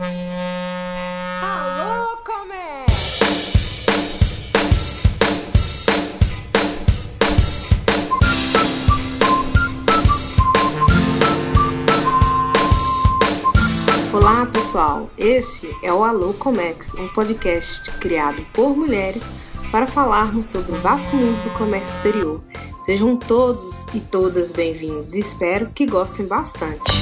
Alô! Olá, pessoal. Esse é o Alô Comex, um podcast criado por mulheres para falarmos sobre o vasto mundo do comércio exterior. Sejam todos e todas bem-vindos espero que gostem bastante.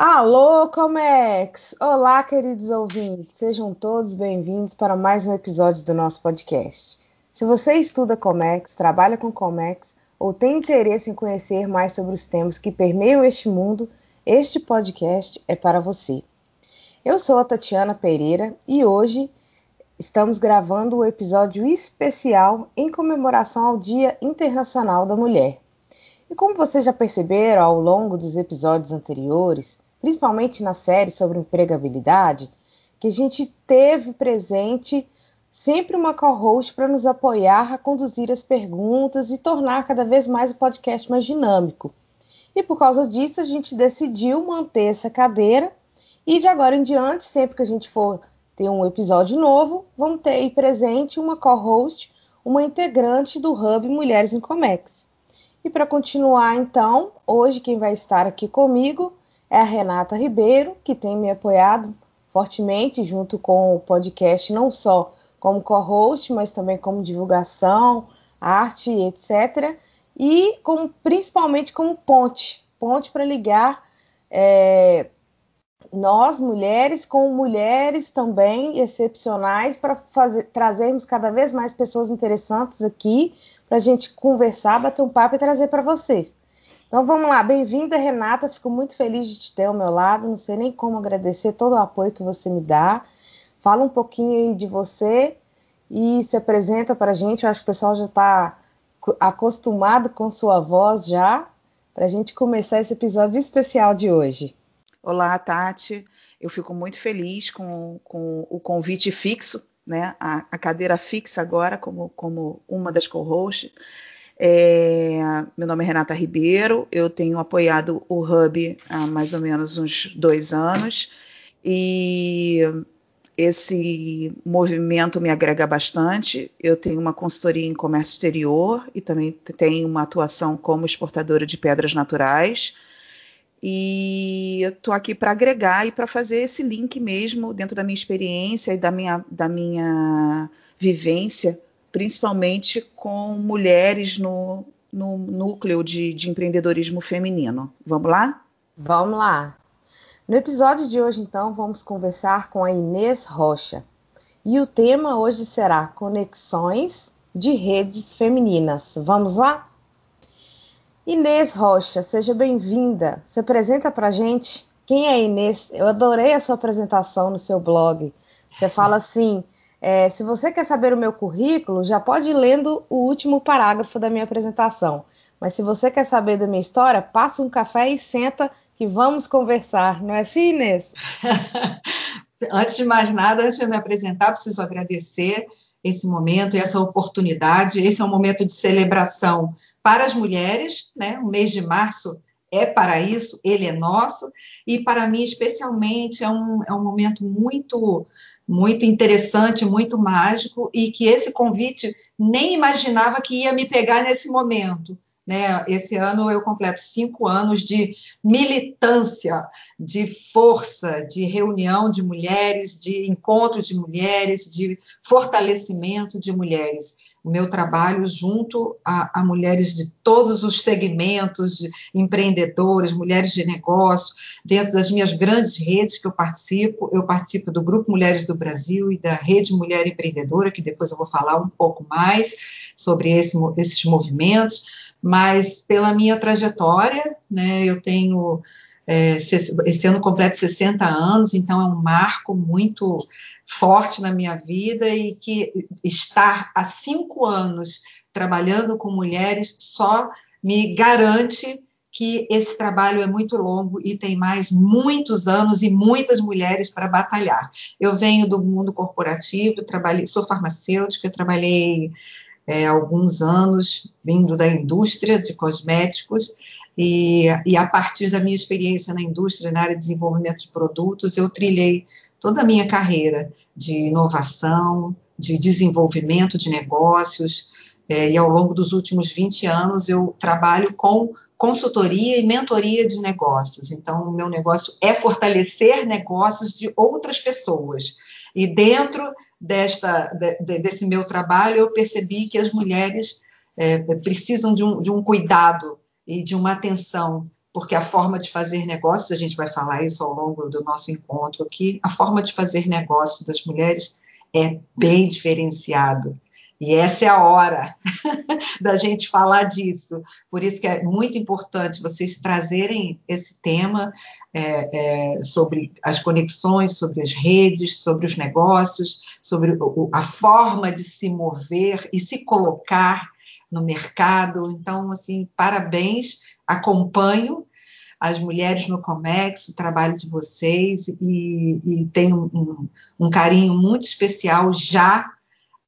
Alô, Comex! Olá, queridos ouvintes! Sejam todos bem-vindos para mais um episódio do nosso podcast. Se você estuda Comex, trabalha com Comex ou tem interesse em conhecer mais sobre os temas que permeiam este mundo, este podcast é para você. Eu sou a Tatiana Pereira e hoje estamos gravando um episódio especial em comemoração ao Dia Internacional da Mulher. E como vocês já perceberam ao longo dos episódios anteriores, principalmente na série sobre empregabilidade, que a gente teve presente sempre uma co-host para nos apoiar a conduzir as perguntas e tornar cada vez mais o podcast mais dinâmico. E por causa disso, a gente decidiu manter essa cadeira e de agora em diante, sempre que a gente for ter um episódio novo, vamos ter aí presente uma co-host, uma integrante do Hub Mulheres em Comex. E para continuar, então, hoje quem vai estar aqui comigo é a Renata Ribeiro, que tem me apoiado fortemente junto com o podcast, não só como co-host, mas também como divulgação, arte, etc. E como, principalmente como ponte, ponte para ligar é, nós, mulheres, com mulheres também excepcionais, para trazermos cada vez mais pessoas interessantes aqui, para a gente conversar, bater um papo e trazer para vocês. Então vamos lá, bem-vinda, Renata. Fico muito feliz de te ter ao meu lado. Não sei nem como agradecer todo o apoio que você me dá. Fala um pouquinho aí de você e se apresenta para a gente. Eu acho que o pessoal já está acostumado com sua voz já, para a gente começar esse episódio especial de hoje. Olá, Tati. Eu fico muito feliz com, com o convite fixo, né? A, a, cadeira fixa agora, como, como uma das co-hosts. É, meu nome é Renata Ribeiro, eu tenho apoiado o Hub há mais ou menos uns dois anos e esse movimento me agrega bastante. Eu tenho uma consultoria em comércio exterior e também tenho uma atuação como exportadora de pedras naturais. E estou aqui para agregar e para fazer esse link mesmo dentro da minha experiência e da minha, da minha vivência, principalmente com mulheres no, no núcleo de, de empreendedorismo feminino. Vamos lá? Vamos lá. No episódio de hoje, então, vamos conversar com a Inês Rocha. E o tema hoje será Conexões de Redes Femininas. Vamos lá? Inês Rocha, seja bem-vinda. Se apresenta para gente. Quem é Inês? Eu adorei a sua apresentação no seu blog. Você fala assim: é, se você quer saber o meu currículo, já pode ir lendo o último parágrafo da minha apresentação. Mas se você quer saber da minha história, passa um café e senta que vamos conversar. Não é assim, Inês? antes de mais nada, antes de me apresentar, preciso agradecer esse momento e essa oportunidade. Esse é um momento de celebração para as mulheres, né? O mês de março é para isso, ele é nosso, e para mim, especialmente, é um, é um momento muito, muito interessante, muito mágico, e que esse convite nem imaginava que ia me pegar nesse momento. Né? Esse ano eu completo cinco anos de militância, de força, de reunião de mulheres, de encontro de mulheres, de fortalecimento de mulheres. O meu trabalho junto a, a mulheres de todos os segmentos, de empreendedores, mulheres de negócio, dentro das minhas grandes redes que eu participo. Eu participo do Grupo Mulheres do Brasil e da Rede Mulher Empreendedora, que depois eu vou falar um pouco mais sobre esse, esses movimentos mas pela minha trajetória, né, eu tenho é, esse ano completo 60 anos, então é um marco muito forte na minha vida e que estar há cinco anos trabalhando com mulheres só me garante que esse trabalho é muito longo e tem mais muitos anos e muitas mulheres para batalhar. Eu venho do mundo corporativo, trabalhei, sou farmacêutica, trabalhei é, alguns anos, vindo da indústria de cosméticos, e, e, a partir da minha experiência na indústria, na área de desenvolvimento de produtos, eu trilhei toda a minha carreira de inovação, de desenvolvimento de negócios, é, e ao longo dos últimos 20 anos eu trabalho com consultoria e mentoria de negócios. Então, o meu negócio é fortalecer negócios de outras pessoas. E dentro desta, de, desse meu trabalho, eu percebi que as mulheres é, precisam de um, de um cuidado e de uma atenção porque a forma de fazer negócios, a gente vai falar isso ao longo do nosso encontro aqui, a forma de fazer negócios das mulheres é bem diferenciado. E essa é a hora da gente falar disso. Por isso que é muito importante vocês trazerem esse tema é, é, sobre as conexões, sobre as redes, sobre os negócios, sobre o, a forma de se mover e se colocar no mercado. Então, assim, parabéns, acompanho as mulheres no Comex, o trabalho de vocês, e, e tenho um, um carinho muito especial já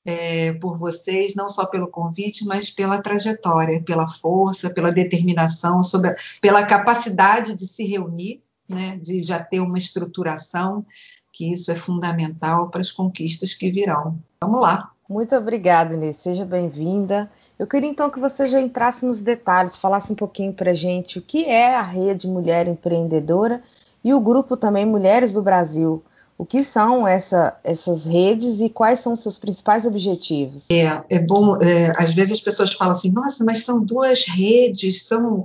é, por vocês, não só pelo convite, mas pela trajetória, pela força, pela determinação, sobre, pela capacidade de se reunir, né, de já ter uma estruturação, que isso é fundamental para as conquistas que virão. Vamos lá. Muito obrigada, Inês. Seja bem-vinda. Eu queria então que você já entrasse nos detalhes, falasse um pouquinho para a gente o que é a Rede Mulher Empreendedora e o grupo também Mulheres do Brasil o que são essa, essas redes e quais são seus principais objetivos? É, é bom, é, às vezes as pessoas falam assim, nossa, mas são duas redes, são,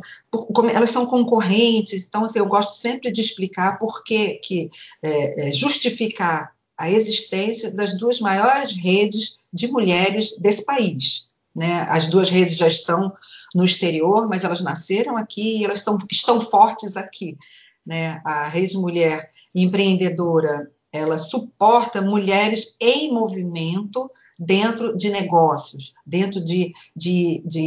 elas são concorrentes, então assim, eu gosto sempre de explicar por que, que é, é, justificar a existência das duas maiores redes de mulheres desse país. Né? As duas redes já estão no exterior, mas elas nasceram aqui e elas estão, estão fortes aqui. Né? A Rede Mulher Empreendedora ela suporta mulheres em movimento dentro de negócios, dentro de, de, de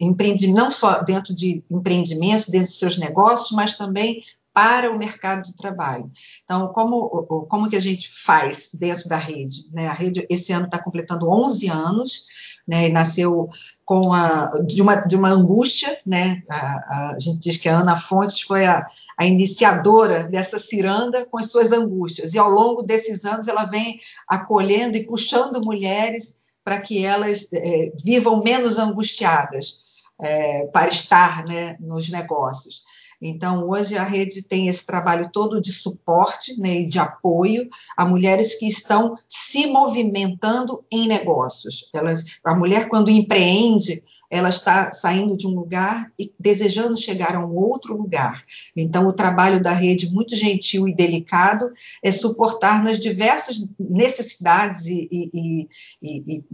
empreendimento, não só dentro de empreendimentos, dentro de seus negócios, mas também para o mercado de trabalho. Então, como, como que a gente faz dentro da rede? Né? A rede, esse ano, está completando 11 anos, né, nasceu com a, de, uma, de uma angústia, né, a, a, gente diz que a Ana Fontes foi a, a iniciadora dessa ciranda com as suas angústias, e ao longo desses anos ela vem acolhendo e puxando mulheres para que elas é, vivam menos angustiadas é, para estar né, nos negócios. Então, hoje a rede tem esse trabalho todo de suporte né, e de apoio a mulheres que estão se movimentando em negócios. Elas, a mulher, quando empreende, ela está saindo de um lugar e desejando chegar a um outro lugar. Então, o trabalho da rede, muito gentil e delicado, é suportar nas diversas necessidades e, e, e, e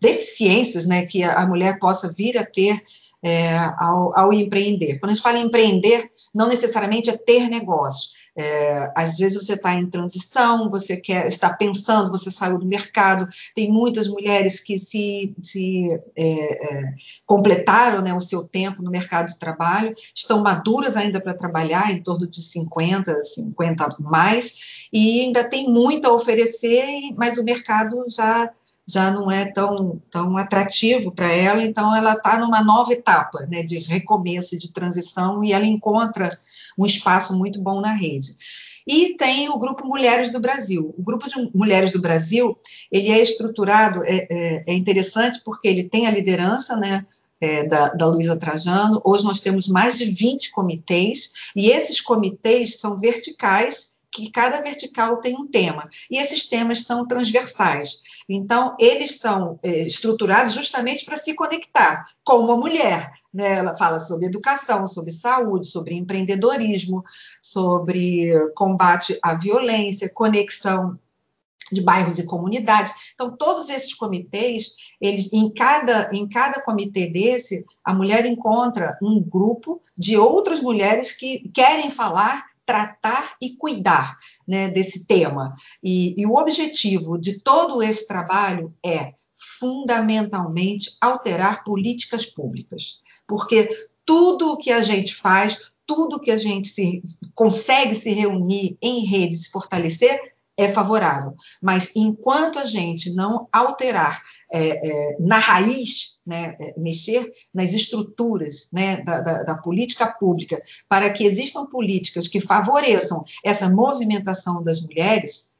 deficiências né, que a mulher possa vir a ter é, ao, ao, empreender. Quando a gente fala em empreender, não necessariamente é ter negócio. É, às vezes você está em transição, você quer está pensando, você saiu do mercado. Tem muitas mulheres que se, se é, é, completaram né, o seu tempo no mercado de trabalho, estão maduras ainda para trabalhar, em torno de 50, 50 mais, e ainda tem muito a oferecer, mas o mercado já já não é tão, tão atrativo para ela, então ela está numa nova etapa né, de recomeço, de transição, e ela encontra um espaço muito bom na rede. E tem o Grupo Mulheres do Brasil. O Grupo de Mulheres do Brasil, ele é estruturado, é, é, é interessante porque ele tem a liderança, né, é, da, da Luísa Trajano. Hoje nós temos mais de 20 comitês, e esses comitês são verticais, que cada vertical tem um tema, e esses temas são transversais. Então, eles são é, estruturados justamente para se conectar com uma mulher. Né? Ela fala sobre educação, sobre saúde, sobre empreendedorismo, sobre combate à violência, conexão de bairros e comunidades. Então, todos esses comitês, eles, em, cada, em cada comitê desse, a mulher encontra um grupo de outras mulheres que querem falar tratar e cuidar né, desse tema. E, e o objetivo de todo esse trabalho é fundamentalmente alterar políticas públicas, porque tudo o que a gente faz, tudo que a gente se, consegue se reunir em redes, se fortalecer, é favorável. Mas enquanto a gente não alterar é, é, na raiz, né, é, mexer nas estruturas né, da, da, da, política pública, para que existam políticas que favoreçam essa movimentação das mulheres,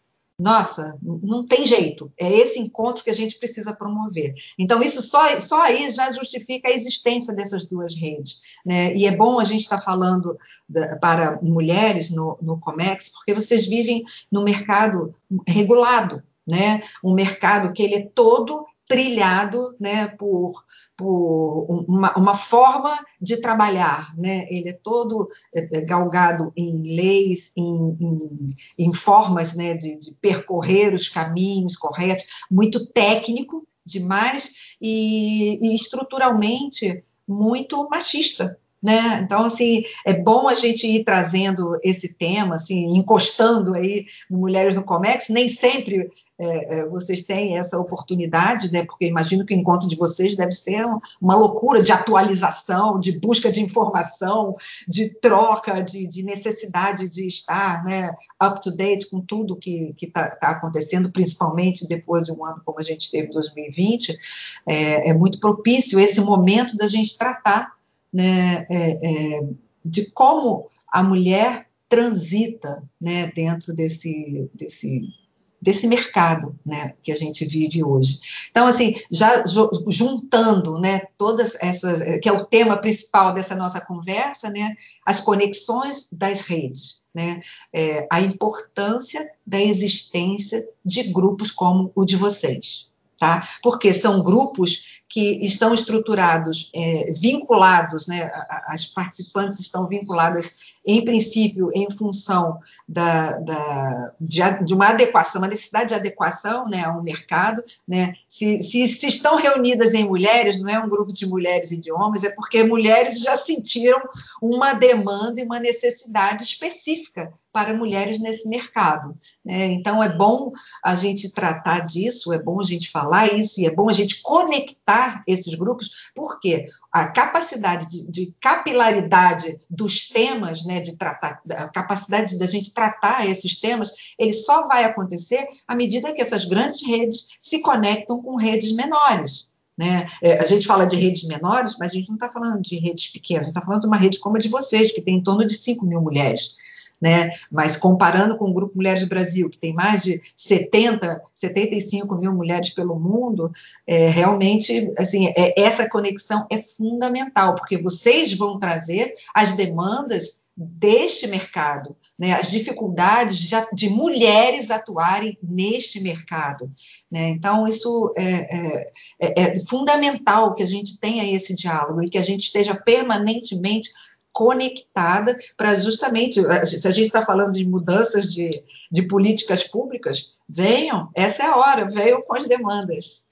nossa, não tem jeito. É esse encontro que a gente precisa promover. Então, isso só, só aí já justifica a existência dessas duas redes. Né? E é bom a gente estar tá falando da, para mulheres no, no Comex, porque vocês vivem no mercado regulado, né? um mercado que ele é todo trilhado né, por, por uma, uma, forma de trabalhar. Né? Ele é todo é, é, galgado em leis, em, em, em formas né, de, de, percorrer os caminhos corretos, muito técnico demais e, e estruturalmente muito machista. Né? Então, assim, é bom a gente ir trazendo esse tema, assim, encostando aí no Mulheres no Comex, nem sempre é, é, vocês têm essa oportunidade, né? Porque imagino que o encontro de vocês deve ser uma loucura de atualização, de busca de informação, de troca, de, de necessidade de estar, né, up to date com tudo que está tá acontecendo, principalmente depois de um ano como a gente teve em 2020. É, é muito propício esse momento da gente tratar né, é, é, de como a mulher transita né, dentro desse, desse, desse mercado né, que a gente vive hoje. Então, assim, já juntando né, todas essas, que é o tema principal dessa nossa conversa, né, as conexões das redes, né, é, a importância da existência de grupos como o de vocês. Tá? Porque são grupos que estão estruturados, é, vinculados, né, as participantes estão vinculadas, em princípio, em função da, da de, de, uma adequação, uma necessidade de adequação né, mercado. Né? Se, se, se, estão reunidas em mulheres, não é um grupo de mulheres e de homens, é porque mulheres já sentiram uma demanda e uma necessidade específica para mulheres nesse mercado. Né? Então, é bom a gente tratar disso, é bom a gente falar isso, e é bom a gente conectar esses grupos, porque a capacidade de, de capilaridade dos temas, né, de tratar, a capacidade da gente tratar esses temas, ele só vai acontecer à medida que essas grandes redes se conectam com redes menores. Né? É, a gente fala de redes menores, mas a gente não está falando de redes pequenas, a gente está falando de uma rede como a de vocês, que tem em torno de 5 mil mulheres né? Mas comparando com o Grupo Mulheres do Brasil, que tem mais de 70, 75 mil mulheres pelo mundo, é, realmente, assim, é, essa conexão é fundamental, porque vocês vão trazer as demandas deste mercado, né, as dificuldades de, de, mulheres atuarem neste mercado. Né? Então, isso é, é, é, é fundamental que a gente tenha esse diálogo e que a gente esteja permanentemente conectada para justamente, se a gente está falando de mudanças de, de políticas públicas, venham, essa é a hora, venham com as demandas.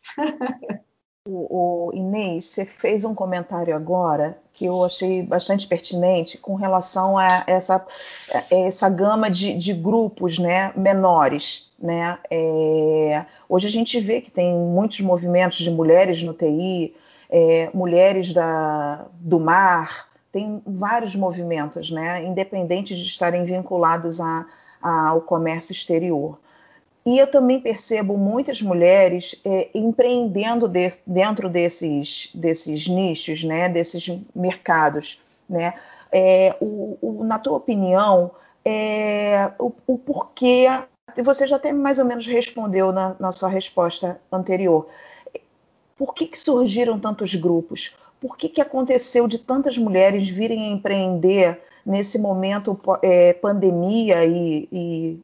O, o, Inês, você fez um comentário agora que eu achei bastante pertinente com relação a essa, a essa gama de, de, grupos né, menores. Né? É, hoje a gente vê que tem muitos movimentos de mulheres no TI, é, mulheres da, do mar, tem vários movimentos, né, independentes de estarem vinculados a, a, ao comércio exterior. E eu também percebo muitas mulheres é, empreendendo de, dentro desses, desses nichos, né, desses mercados. Né? É, o, o, na tua opinião, é, o, o, porquê, você já até mais ou menos respondeu na, na sua resposta anterior, por que, que surgiram tantos grupos? Por que, que aconteceu de tantas mulheres virem a empreender nesse momento é, pandemia e, e,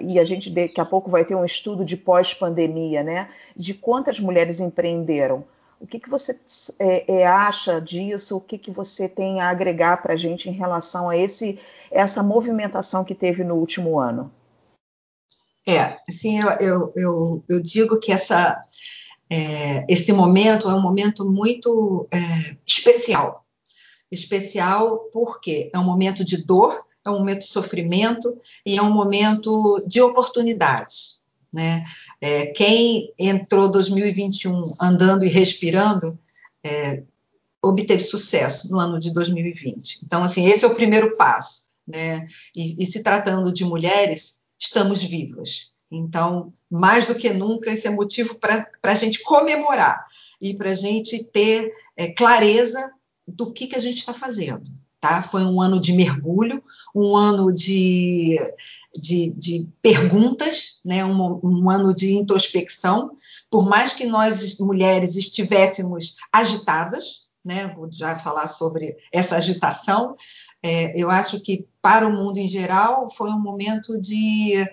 e, a gente daqui a pouco vai ter um estudo de pós-pandemia, né? De quantas mulheres empreenderam. O que, que você é, é, acha disso? O que, que você tem a agregar para a gente em relação a esse, essa movimentação que teve no último ano? É, assim, eu, eu, eu, eu digo que essa é, esse momento é um momento muito é, especial. Especial porque é um momento de dor, é um momento de sofrimento e é um momento de oportunidades. Né? É, quem entrou 2021 andando e respirando é, obteve sucesso no ano de 2020. Então, assim, esse é o primeiro passo. Né? E, e se tratando de mulheres, estamos vivas. Então, mais do que nunca, esse é motivo para a gente comemorar e para a gente ter é, clareza do que, que a gente está fazendo. Tá? Foi um ano de mergulho, um ano de, de, de perguntas, né? Um, um, ano de introspecção. Por mais que nós, mulheres, estivéssemos agitadas, né? vou já falar sobre essa agitação, é, eu acho que para o mundo em geral foi um momento de,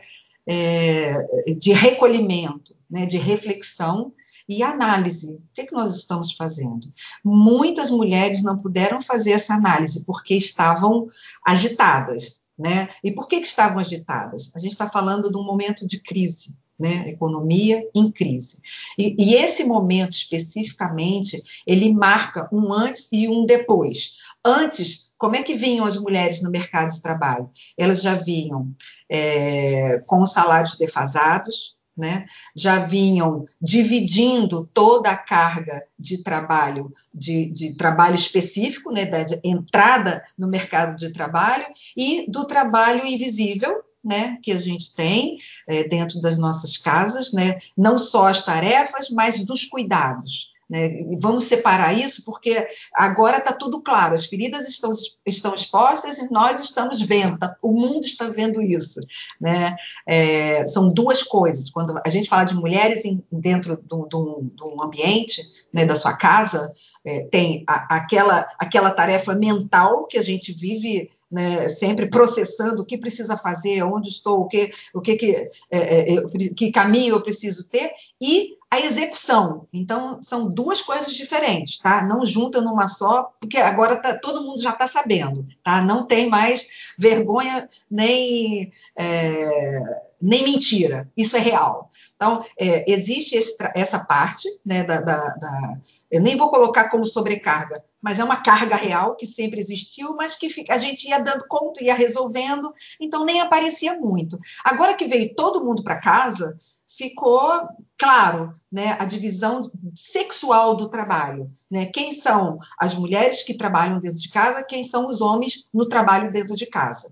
é, de recolhimento, né? de reflexão e análise. O que, é que nós estamos fazendo? Muitas mulheres não puderam fazer essa análise porque estavam agitadas. Né? E por que, que estavam agitadas? A gente está falando de um momento de crise, né? Economia em crise. E, e, esse momento especificamente, ele marca um antes e um depois. Antes, como é que vinham as mulheres no mercado de trabalho? Elas já vinham é, com os salários defasados, né, já vinham dividindo toda a carga de trabalho, de, de trabalho específico, né, da entrada no mercado de trabalho e do trabalho invisível, né, que a gente tem é, dentro das nossas casas, né, não só as tarefas, mas dos cuidados. Né? Vamos separar isso, porque agora está tudo claro, as feridas estão, estão expostas e nós estamos vendo, tá, o mundo está vendo isso. Né? É, são duas coisas. Quando a gente fala de mulheres em, dentro de um, ambiente, né, da sua casa, é, tem a, aquela, aquela tarefa mental que a gente vive né, sempre processando o que precisa fazer, onde estou, o que, o que, que, é, é, que caminho eu preciso ter, e a execução. Então, são duas coisas diferentes, tá? Não junta numa só, porque agora tá, todo mundo já está sabendo, tá? Não tem mais vergonha nem, é, nem mentira. Isso é real. Então, é, existe esse, essa parte, né, da, da, da, eu nem vou colocar como sobrecarga, mas é uma carga real que sempre existiu, mas que a gente ia dando conta, ia resolvendo, então nem aparecia muito. Agora que veio todo mundo para casa, ficou claro né, a divisão sexual do trabalho. Né? Quem são as mulheres que trabalham dentro de casa, quem são os homens no trabalho dentro de casa.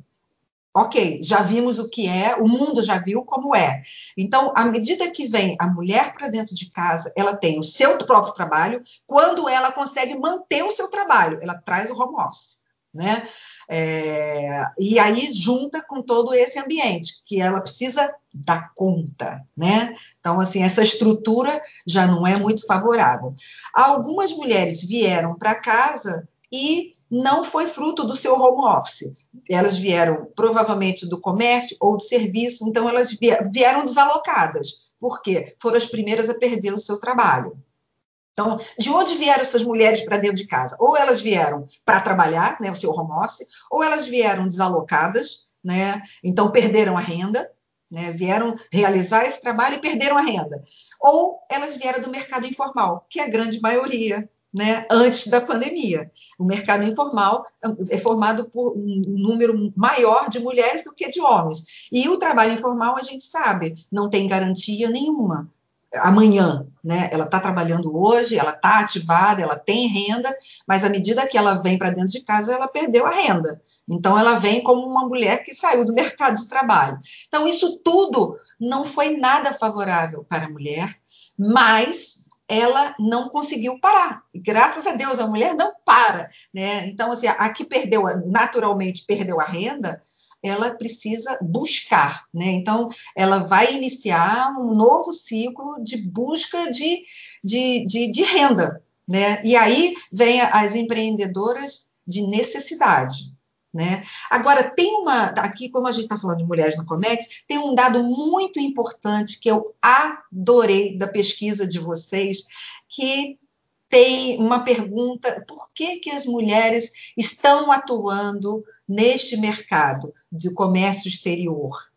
Ok, já vimos o que é, o mundo já viu como é. Então, à medida que vem a mulher para dentro de casa, ela tem o seu próprio trabalho, quando ela consegue manter o seu trabalho, ela traz o home office. Né? É, e aí junta com todo esse ambiente que ela precisa dar conta, né? Então, assim, essa estrutura já não é muito favorável. Algumas mulheres vieram para casa e não foi fruto do seu home office. Elas vieram provavelmente do comércio ou do serviço, então elas vieram desalocadas. Por quê? Foram as primeiras a perder o seu trabalho. Então, de onde vieram essas mulheres para dentro de casa? Ou elas vieram para trabalhar, né, o seu home office, ou elas vieram desalocadas, né, então perderam a renda, né, vieram realizar esse trabalho e perderam a renda. Ou elas vieram do mercado informal, que é a grande maioria, né, antes da pandemia. O mercado informal é formado por um número maior de mulheres do que de homens. E o trabalho informal, a gente sabe, não tem garantia nenhuma amanhã, né? Ela está trabalhando hoje, ela está ativada, ela tem renda, mas à medida que ela vem para dentro de casa, ela perdeu a renda. Então, ela vem como uma mulher que saiu do mercado de trabalho. Então, isso tudo não foi nada favorável para a mulher, mas ela não conseguiu parar. Graças a Deus, a mulher não para, né? Então, assim, a que perdeu, naturalmente perdeu a renda, ela precisa buscar, né? Então, ela vai iniciar um novo ciclo de busca de, de, de, de renda, né? E aí vem as empreendedoras de necessidade. Né? Agora, tem uma. Aqui, como a gente está falando de mulheres no Comex, tem um dado muito importante que eu adorei da pesquisa de vocês, que tem uma pergunta: por que, que as mulheres estão atuando neste mercado de comércio exterior?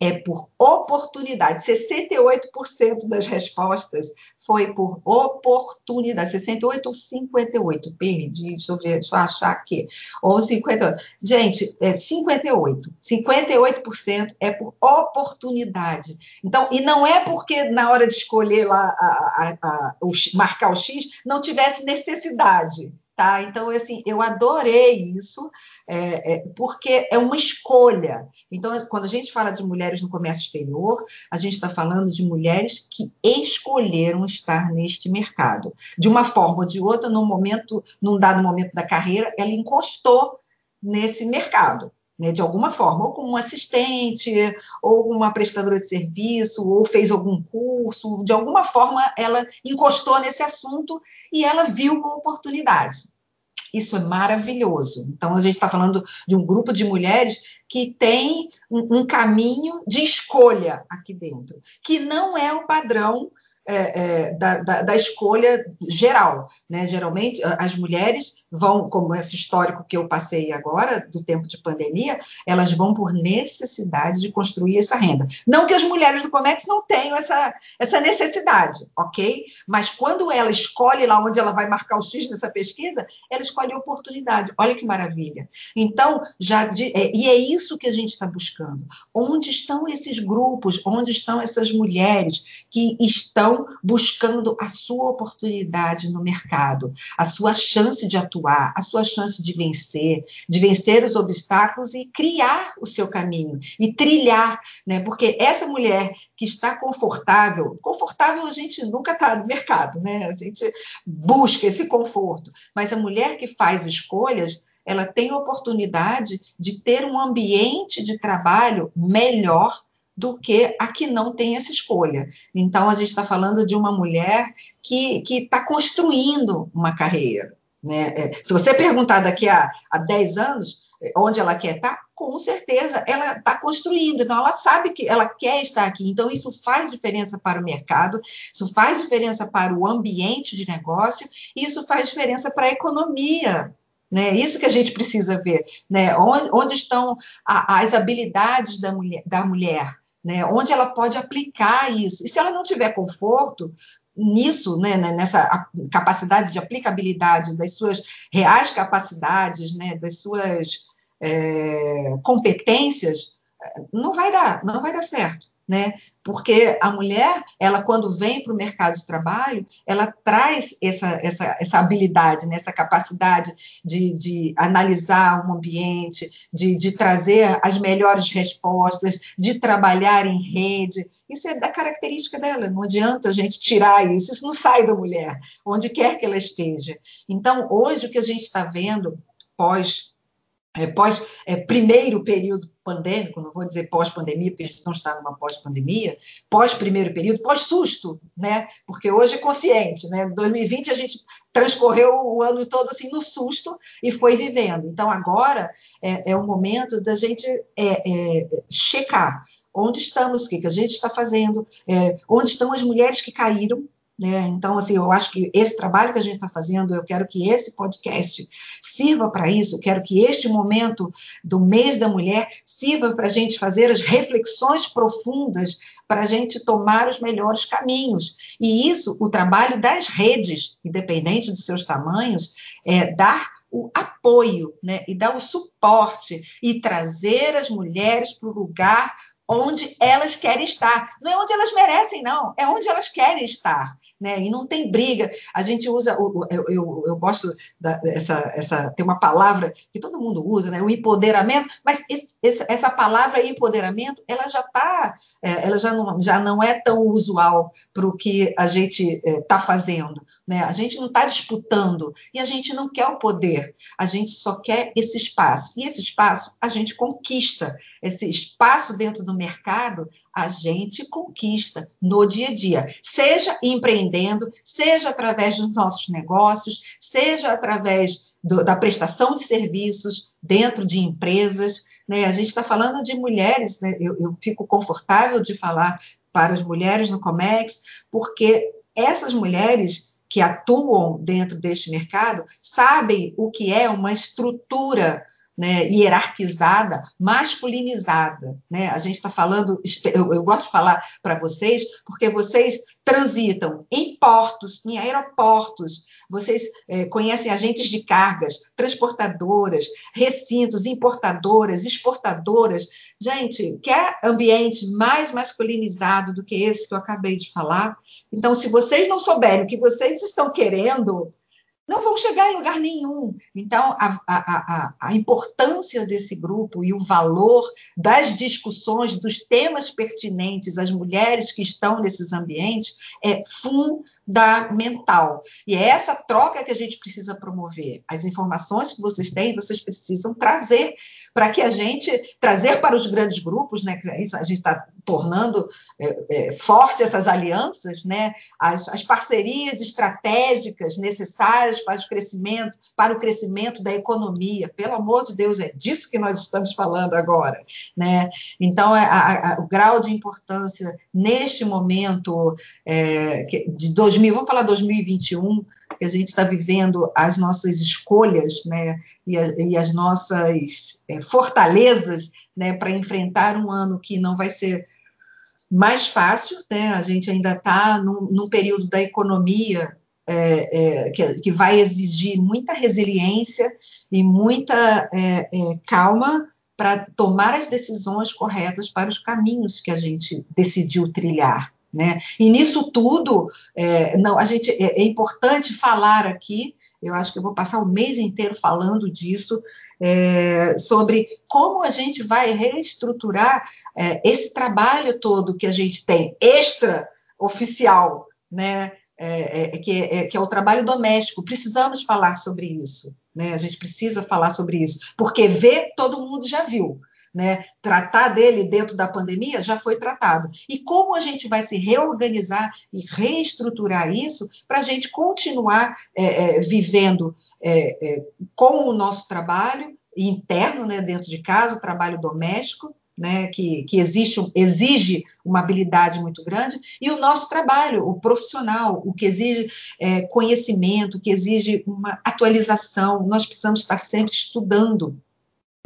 É por oportunidade. 68% das respostas foi por oportunidade. 68 ou 58? Perdi, deixa eu ver, deixa eu achar aqui. Ou 58. Gente, é 58. 58% é por oportunidade. Então, e não é porque na hora de escolher lá, a, a, a, o, marcar o X, não tivesse necessidade. Tá? Então, assim, eu adorei isso, é, é, porque é uma escolha. Então, quando a gente fala de mulheres no comércio exterior, a gente está falando de mulheres que escolheram estar neste mercado. De uma forma ou de outra, num momento, num dado momento da carreira, ela encostou nesse mercado né, de alguma forma, ou como um assistente, ou uma prestadora de serviço, ou fez algum curso, de alguma forma ela encostou nesse assunto e ela viu uma oportunidade. Isso é maravilhoso. Então, a gente está falando de um grupo de mulheres que tem um, um caminho de escolha aqui dentro, que não é o padrão é, é, da, da, da, escolha geral. Né? Geralmente, as mulheres vão, como esse histórico que eu passei agora, do tempo de pandemia, elas vão por necessidade de construir essa renda. Não que as mulheres do comércio não tenham essa, essa necessidade, ok? Mas quando ela escolhe lá onde ela vai marcar o X nessa pesquisa, ela escolhe a oportunidade. Olha que maravilha. Então, já de, é, e é isso que a gente está buscando. Onde estão esses grupos? Onde estão essas mulheres que estão buscando a sua oportunidade no mercado, a sua chance de atuar, a sua chance de vencer, de vencer os obstáculos e criar o seu caminho e trilhar, né? Porque essa mulher que está confortável, confortável a gente nunca está no mercado, né? A gente busca esse conforto, mas a mulher que faz escolhas ela tem a oportunidade de ter um ambiente de trabalho melhor do que a que não tem essa escolha. Então, a gente está falando de uma mulher que está construindo uma carreira. Né? É, se você perguntar daqui a, a 10 anos é, onde ela quer estar, tá, com certeza ela está construindo, então ela sabe que ela quer estar aqui. Então, isso faz diferença para o mercado, isso faz diferença para o ambiente de negócio, isso faz diferença para a economia né? Isso que a gente precisa ver. Né? Onde, onde estão a, as habilidades da mulher, da mulher né? onde ela pode aplicar isso. E se ela não tiver conforto nisso, né, né nessa capacidade de aplicabilidade das suas reais capacidades, né, das suas é, competências, não vai dar, não vai dar certo né? Porque a mulher, ela quando vem para o mercado de trabalho, ela traz essa, essa, essa habilidade, né? essa capacidade de, de analisar um ambiente, de, de trazer as melhores respostas, de trabalhar em rede. Isso é da característica dela, não adianta a gente tirar isso, isso não sai da mulher, onde quer que ela esteja. Então, hoje, o que a gente está vendo pós é, pós é, primeiro período pandêmico, não vou dizer pós-pandemia, porque a gente não está numa pós-pandemia, pós-primeiro período, pós-susto, né? Porque hoje é consciente, né? Em 2020 a gente transcorreu o ano todo assim no susto e foi vivendo. Então agora é, é o momento da gente é, é, checar onde estamos, o que, que a gente está fazendo, é, onde estão as mulheres que caíram, né? Então, assim, eu acho que esse trabalho que a gente está fazendo, eu quero que esse podcast sirva para isso, eu quero que este momento do mês da mulher sirva para a gente fazer as reflexões profundas, para a gente tomar os melhores caminhos. E isso, o trabalho das redes, independente dos seus tamanhos, é dar o apoio, né, e dar o suporte e trazer as mulheres para o lugar onde elas querem estar. Não é onde elas merecem, não, é onde elas querem estar. Né? E não tem briga. A gente usa, eu, eu, eu gosto dessa, essa, tem uma palavra que todo mundo usa, né? o empoderamento, mas esse, essa palavra empoderamento, ela já está, é, ela já não, já não é tão usual para o que a gente está é, fazendo. Né? A gente não está disputando e a gente não quer o poder, a gente só quer esse espaço. E esse espaço a gente conquista, esse espaço dentro do mercado, a gente conquista no dia a dia, seja empreendendo, seja através dos nossos negócios, seja através do, da prestação de serviços dentro de empresas. Né? A gente está falando de mulheres, né? eu, eu fico confortável de falar para as mulheres no Comex, porque essas mulheres que atuam dentro deste mercado sabem o que é uma estrutura né, hierarquizada, masculinizada. Né? A gente está falando, eu, eu, gosto de falar para vocês, porque vocês transitam em portos, em aeroportos, vocês é, conhecem agentes de cargas, transportadoras, recintos, importadoras, exportadoras. Gente, quer ambiente mais masculinizado do que esse que eu acabei de falar? Então, se vocês não souberem o que vocês estão querendo, não vão chegar em lugar nenhum. Então, a, a, a, a, importância desse grupo e o valor das discussões, dos temas pertinentes às mulheres que estão nesses ambientes é fundamental. E é essa troca que a gente precisa promover. As informações que vocês têm, vocês precisam trazer para que a gente trazer para os grandes grupos, né, que a gente está tornando é, é, forte essas alianças, né, as, as, parcerias estratégicas necessárias para o crescimento, para o crescimento da economia. Pelo amor de Deus, é disso que nós estamos falando agora, né? Então, é, a, a, o grau de importância neste momento é, de 2000, vamos falar 2021 que a gente está vivendo as nossas escolhas né, e, a, e as nossas é, fortalezas né, para enfrentar um ano que não vai ser mais fácil, né? a gente ainda está num, num, período da economia é, é, que, que, vai exigir muita resiliência e muita é, é, calma para tomar as decisões corretas para os caminhos que a gente decidiu trilhar. Né? E nisso tudo, é, não, a gente é, é, importante falar aqui. Eu acho que eu vou passar o mês inteiro falando disso, é, sobre como a gente vai reestruturar é, esse trabalho todo que a gente tem extra oficial, né? É, é, que, é, que, é, o trabalho doméstico. Precisamos falar sobre isso, né? A gente precisa falar sobre isso, porque ver todo mundo já viu, né, tratar dele dentro da pandemia já foi tratado. E como a gente vai se reorganizar e reestruturar isso para a gente continuar é, é, vivendo é, é, com o nosso trabalho interno, né, dentro de casa, o trabalho doméstico, né, que, que existe, exige uma habilidade muito grande, e o nosso trabalho, o profissional, o que exige é, conhecimento, que exige uma atualização, nós precisamos estar sempre estudando,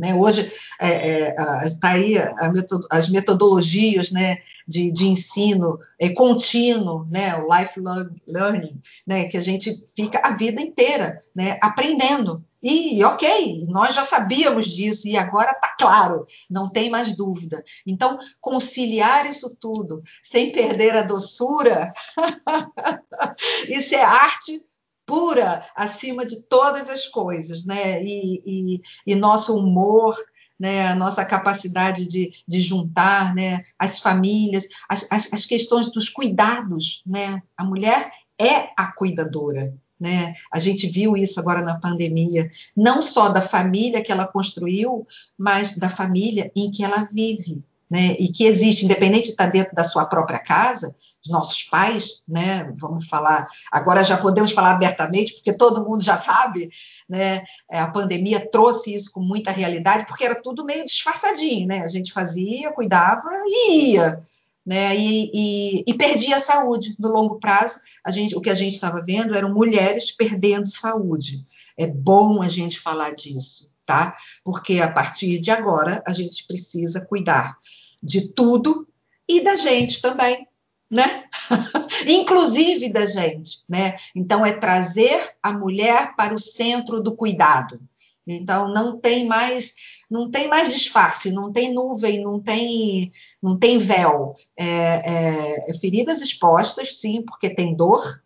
né? Hoje está é, é, tá aí metod as metodologias né, de, de ensino é, contínuo, né, o lifelong learning, né, que a gente fica a vida inteira né, aprendendo. E ok, nós já sabíamos disso e agora está claro, não tem mais dúvida. Então, conciliar isso tudo sem perder a doçura, isso é arte pura acima de todas as coisas, né? E, e, e nosso humor, né? A nossa capacidade de, de juntar, né? As famílias, as, as, as questões dos cuidados, né? A mulher é a cuidadora, né? A gente viu isso agora na pandemia, não só da família que ela construiu, mas da família em que ela vive né, e que existe, independente de estar dentro da sua própria casa, os nossos pais, né, vamos falar, agora já podemos falar abertamente, porque todo mundo já sabe, né, é, a pandemia trouxe isso com muita realidade, porque era tudo meio disfarçadinho, né, a gente fazia, cuidava e ia, né, e, e, e perdia a saúde. No longo prazo, a gente, o que a gente estava vendo eram mulheres perdendo saúde, é bom a gente falar disso, tá? Porque a partir de agora a gente precisa cuidar de tudo e da gente também, né? Inclusive da gente, né? Então é trazer a mulher para o centro do cuidado. Então não tem mais não tem mais disfarce, não tem nuvem, não tem não tem véu. É, é, é feridas expostas, sim, porque tem dor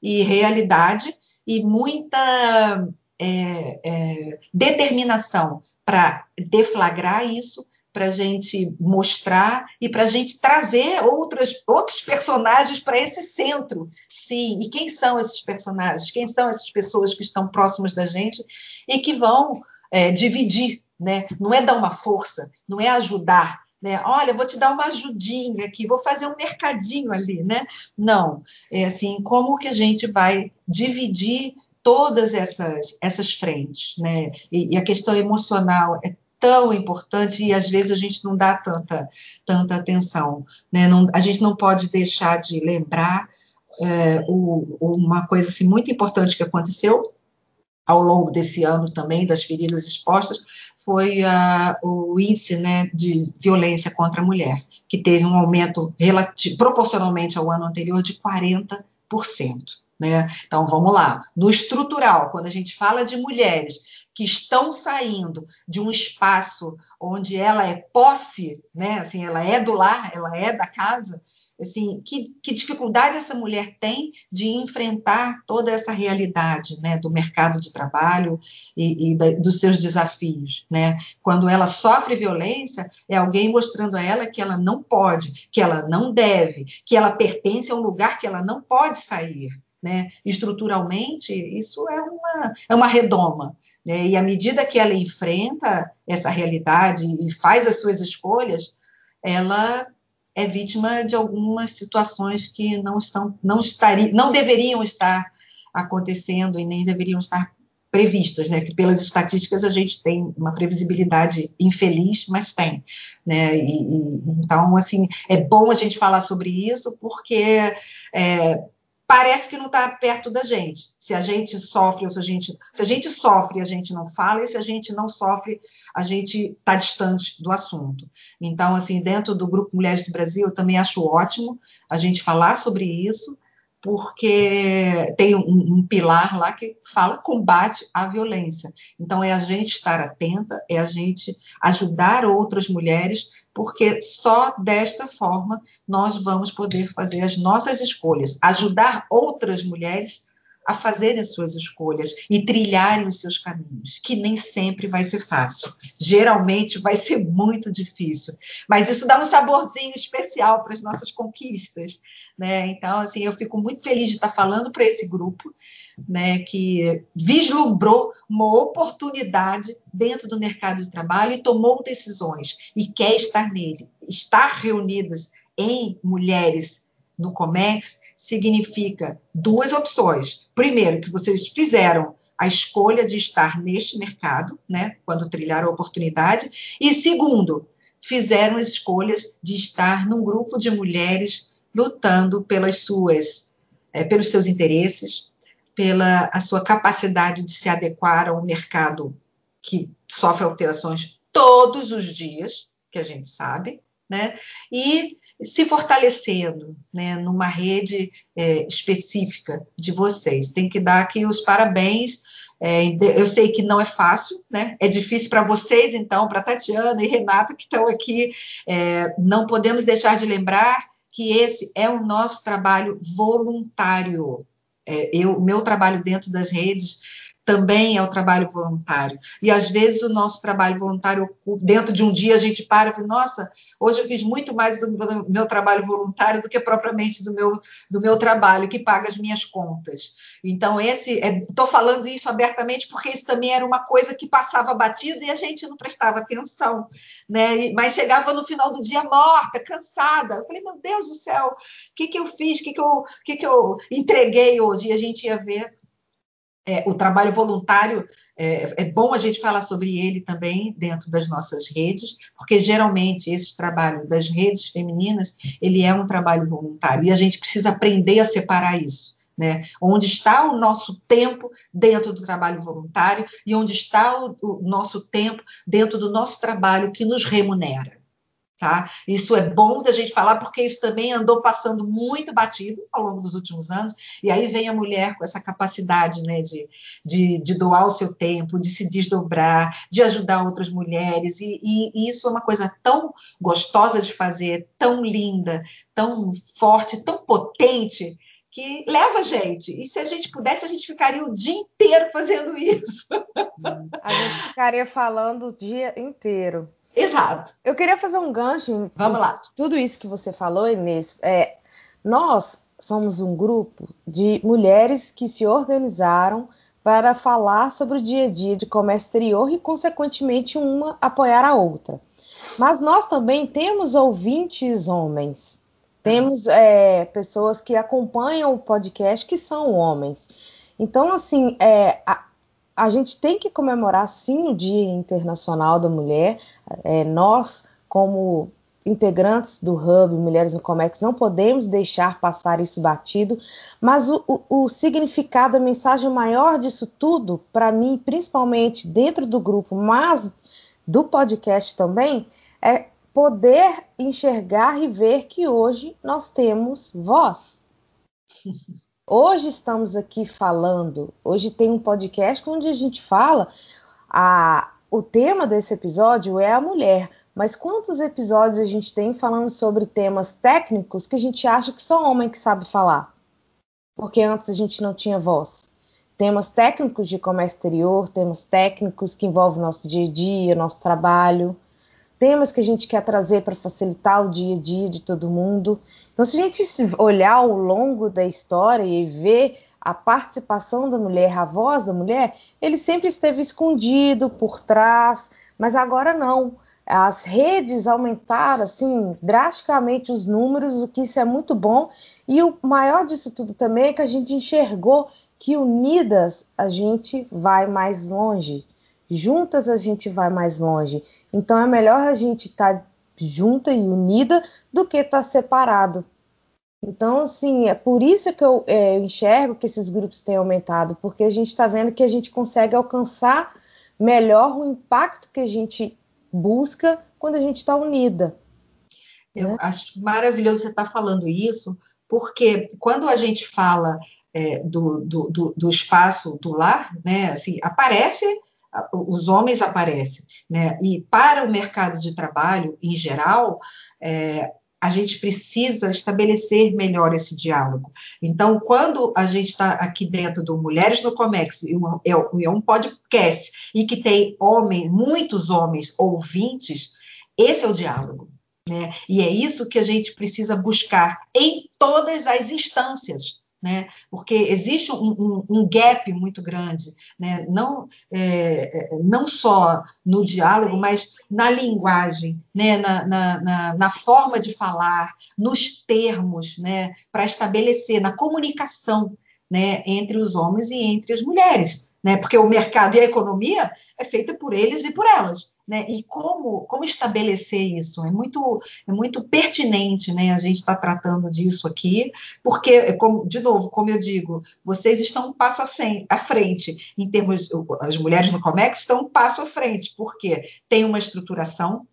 e realidade e muita é, é, determinação para deflagrar isso, para a gente mostrar e para a gente trazer outras, outros personagens para esse centro. Sim, e quem são esses personagens? Quem são essas pessoas que estão próximas da gente e que vão é, dividir, né? Não é dar uma força, não é ajudar, né? Olha, vou te dar uma ajudinha aqui, vou fazer um mercadinho ali, né? Não, é assim, como que a gente vai dividir todas essas, essas frentes, né? E, e, a questão emocional é tão importante e às vezes a gente não dá tanta, tanta atenção, né? Não, a gente não pode deixar de lembrar é, o, uma coisa assim, muito importante que aconteceu ao longo desse ano também, das feridas expostas, foi uh, o índice né, de violência contra a mulher, que teve um aumento proporcionalmente ao ano anterior de 40%. Né? Então, vamos lá. No estrutural, quando a gente fala de mulheres que estão saindo de um espaço onde ela é posse, né? Assim, ela é do lar, ela é da casa. Assim, que, que dificuldade essa mulher tem de enfrentar toda essa realidade, né? Do mercado de trabalho e, e da, dos seus desafios, né? Quando ela sofre violência, é alguém mostrando a ela que ela não pode, que ela não deve, que ela pertence a um lugar que ela não pode sair. Né? Estruturalmente, isso é uma, é uma redoma. Né? E à medida que ela enfrenta essa realidade e faz as suas escolhas, ela é vítima de algumas situações que não estão, não estariam, não deveriam estar acontecendo e nem deveriam estar previstas, né? Que pelas estatísticas a gente tem uma previsibilidade infeliz, mas tem, né? E, e, então, assim, é bom a gente falar sobre isso porque é, parece que não está perto da gente. Se a gente sofre ou se a gente, se a gente sofre, a gente não fala, e se a gente não sofre, a gente está distante do assunto. Então, assim, dentro do grupo Mulheres do Brasil, eu também acho ótimo a gente falar sobre isso, porque tem um, um, pilar lá que fala combate à violência. Então, é a gente estar atenta, é a gente ajudar outras mulheres, porque só desta forma nós vamos poder fazer as nossas escolhas, ajudar outras mulheres a fazerem as suas escolhas e trilharem os seus caminhos, que nem sempre vai ser fácil. Geralmente vai ser muito difícil, mas isso dá um saborzinho especial para as nossas conquistas, né? Então, assim, eu fico muito feliz de estar falando para esse grupo, né, que vislumbrou uma oportunidade dentro do mercado de trabalho e tomou decisões e quer estar nele, estar reunidas em mulheres no Comex significa duas opções. Primeiro, que vocês fizeram a escolha de estar neste mercado, né, quando trilharam a oportunidade, e segundo, fizeram as escolhas de estar num grupo de mulheres lutando pelas suas, é, pelos seus interesses, pela a sua capacidade de se adequar a um mercado que sofre alterações todos os dias, que a gente sabe, né? E se fortalecendo né, numa rede é, específica de vocês. Tem que dar aqui os parabéns. É, eu sei que não é fácil, né? É difícil para vocês, então, para Tatiana e Renata que estão aqui. É, não podemos deixar de lembrar que esse é o nosso trabalho voluntário. É, eu, meu trabalho dentro das redes também é o trabalho voluntário. E às vezes o nosso trabalho voluntário, dentro de um dia, a gente para e fala, nossa, hoje eu fiz muito mais do meu trabalho voluntário do que propriamente do meu, do meu trabalho, que paga as minhas contas. Então, esse, estou é, falando isso abertamente porque isso também era uma coisa que passava batido e a gente não prestava atenção, né? Mas chegava no final do dia morta, cansada. Eu falei, meu Deus do céu, o que, que eu fiz? O que, que, eu, que, que eu entreguei hoje? E a gente ia ver é, o trabalho voluntário, é, é, bom a gente falar sobre ele também dentro das nossas redes, porque geralmente esse trabalho das redes femininas, ele é um trabalho voluntário, e a gente precisa aprender a separar isso. Né? Onde está o nosso tempo dentro do trabalho voluntário e onde está o, o nosso tempo dentro do nosso trabalho que nos remunera. Tá? Isso é bom da gente falar porque isso também andou passando muito batido ao longo dos últimos anos, e aí vem a mulher com essa capacidade né, de, de, de doar o seu tempo, de se desdobrar, de ajudar outras mulheres, e, e, e isso é uma coisa tão gostosa de fazer, tão linda, tão forte, tão potente, que leva a gente. E se a gente pudesse, a gente ficaria o dia inteiro fazendo isso. A gente ficaria falando o dia inteiro. Exato. Eu queria fazer um gancho Vamos lá. tudo isso que você falou, Inês. É, nós somos um grupo de mulheres que se organizaram para falar sobre o dia a dia de comércio exterior e, consequentemente, uma apoiar a outra. Mas nós também temos ouvintes homens, temos é, pessoas que acompanham o podcast que são homens. Então, assim, é, a, a gente tem que comemorar sim o Dia Internacional da Mulher. É, nós, como integrantes do Hub Mulheres no Comex, não podemos deixar passar isso batido, mas o, o, o significado, a mensagem maior disso tudo, para mim, principalmente dentro do grupo, mas do podcast também, é poder enxergar e ver que hoje nós temos voz. Hoje estamos aqui falando, hoje tem um podcast onde a gente fala a, o tema desse episódio é a mulher, mas quantos episódios a gente tem falando sobre temas técnicos que a gente acha que só homem que sabe falar? Porque antes a gente não tinha voz. Temas técnicos de comércio exterior, temas técnicos que envolvem nosso dia a dia, nosso trabalho, temas que a gente quer trazer para facilitar o dia a dia de todo mundo. Então, se a gente olhar ao longo da história e ver a participação da mulher, a voz da mulher, ele sempre esteve escondido por trás, mas agora não. As redes aumentaram assim drasticamente os números, o que isso é muito bom. E o maior disso tudo também é que a gente enxergou que unidas a gente vai mais longe. Juntas a gente vai mais longe. Então é melhor a gente estar tá junta e unida do que estar tá separado. Então, assim, é por isso que eu é, enxergo que esses grupos têm aumentado, porque a gente está vendo que a gente consegue alcançar melhor o impacto que a gente busca quando a gente está unida. Eu né? acho maravilhoso você estar tá falando isso, porque quando a gente fala é, do, do, do, do, espaço do lar, né, assim, aparece, os homens aparecem, né, e para o mercado de trabalho em geral, é, a gente precisa estabelecer melhor esse diálogo. Então, quando a gente está aqui dentro do Mulheres no Comex, é, é um podcast, e que tem homens, muitos homens ouvintes, esse é o diálogo. Né? E é isso que a gente precisa buscar em todas as instâncias né? porque existe um, um, um, gap muito grande, né? não, é, é, não só no diálogo, mas na linguagem, né? na, na, na, na forma de falar, nos termos, né? para estabelecer, na comunicação né? entre os homens e entre as mulheres. Né? Porque o mercado e a economia é feita por eles e por elas. Né? E como, como estabelecer isso? É muito, é muito pertinente né, a gente estar tá tratando disso aqui, porque, é como, de novo, como eu digo, vocês estão um passo à frente, à frente em termos, as mulheres no Comex estão um passo à frente, porque tem uma estruturação,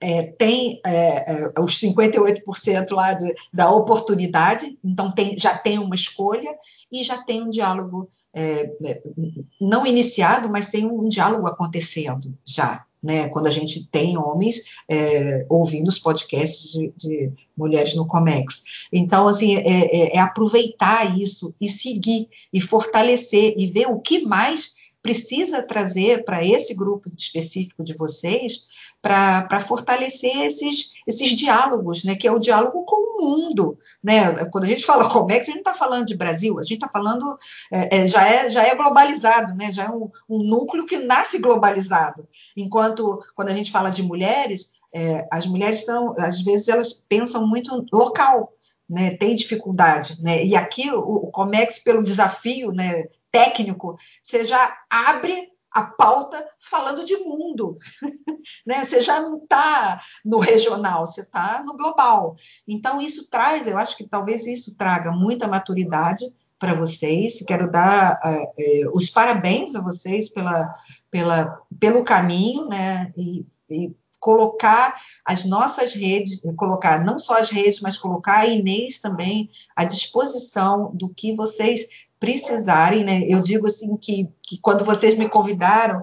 é, tem é, é, os 58% lá de, da oportunidade, então tem, já tem uma escolha e já tem um diálogo é, não iniciado, mas tem um diálogo acontecendo já né, quando a gente tem homens é, ouvindo os podcasts de, de, mulheres no Comex. Então, assim, é, aproveitar isso e seguir, e fortalecer, e ver o que mais precisa trazer para esse grupo específico de vocês para fortalecer esses, esses diálogos, né, que é o diálogo com o mundo. Né? Quando a gente fala Comex, a gente não está falando de Brasil, a gente está falando, é, é, já, é, já é globalizado, né? já é um, um, núcleo que nasce globalizado. Enquanto, quando a gente fala de mulheres, é, as mulheres são, às vezes, elas pensam muito local, né, tem dificuldade, né, e aqui o, o Comex, pelo desafio né, técnico, você já abre a pauta falando de mundo, né? Você já não está no regional, você está no global. Então isso traz, eu acho que talvez isso traga muita maturidade para vocês. Quero dar uh, uh, os parabéns a vocês pela, pela, pelo caminho, né? E, e colocar as nossas redes, colocar não só as redes, mas colocar a Inês também à disposição do que vocês precisarem, né? Eu digo assim que, que quando vocês me convidaram,